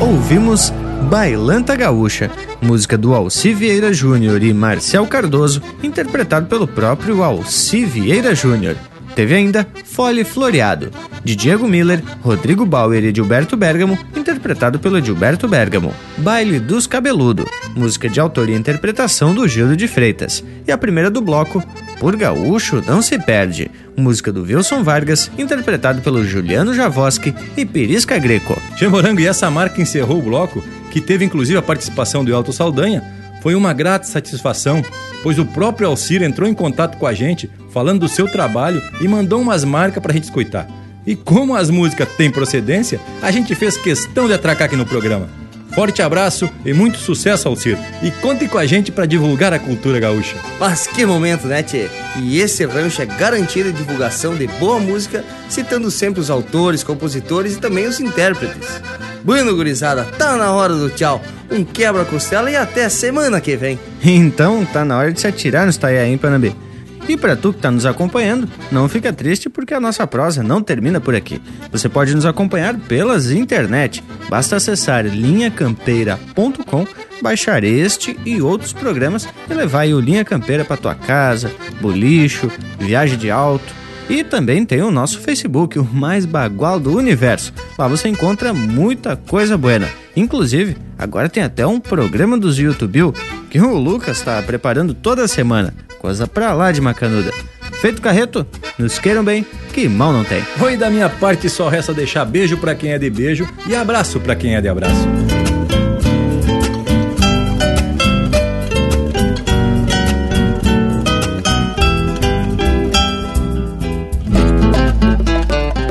Ouvimos Bailanta Gaúcha, música do Alci Vieira Júnior e Marcel Cardoso, interpretado pelo próprio Alci Vieira Júnior. Teve ainda Fole Floreado, de Diego Miller, Rodrigo Bauer e Gilberto Bergamo, interpretado pelo Gilberto Bergamo. Baile dos Cabeludo, música de autoria e interpretação do Gildo de Freitas. E a primeira do bloco, Por Gaúcho Não Se Perde, música do Wilson Vargas, interpretado pelo Juliano Javoski e Pirisca Greco. Morango, e essa marca encerrou o bloco, que teve inclusive a participação do Elton Saldanha, foi uma grata satisfação, pois o próprio Alcir entrou em contato com a gente, falando do seu trabalho e mandou umas marcas pra gente escutar. E como as músicas têm procedência, a gente fez questão de atracar aqui no programa. Forte abraço e muito sucesso, Alcir. E conte com a gente para divulgar a cultura gaúcha. Mas que momento, né, Tchê? E esse rancho é garantia de divulgação de boa música, citando sempre os autores, compositores e também os intérpretes. Bueno, gurizada, tá na hora do tchau. Um quebra-costela e até semana que vem. Então tá na hora de se atirar no Itaiaém, Panambi. E para tu que tá nos acompanhando, não fica triste porque a nossa prosa não termina por aqui. Você pode nos acompanhar pelas internet. Basta acessar linhacampeira.com, baixar este e outros programas e levar o Linha Campeira para tua casa, bolicho, viagem de alto. E também tem o nosso Facebook, o mais bagual do universo. Lá você encontra muita coisa buena. Inclusive, agora tem até um programa dos YouTube que o Lucas está preparando toda semana. Coisa pra lá de macanuda. Feito carreto, nos queiram bem, que mal não tem. Oi, da minha parte só resta deixar beijo pra quem é de beijo e abraço pra quem é de abraço.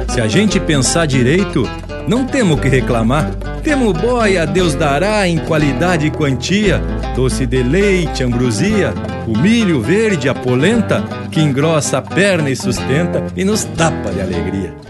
Se a gente pensar direito, não temos que reclamar. Temos boia, Deus dará em qualidade e quantia, doce de leite, ambrosia, o milho verde, a polenta, que engrossa a perna e sustenta e nos tapa de alegria.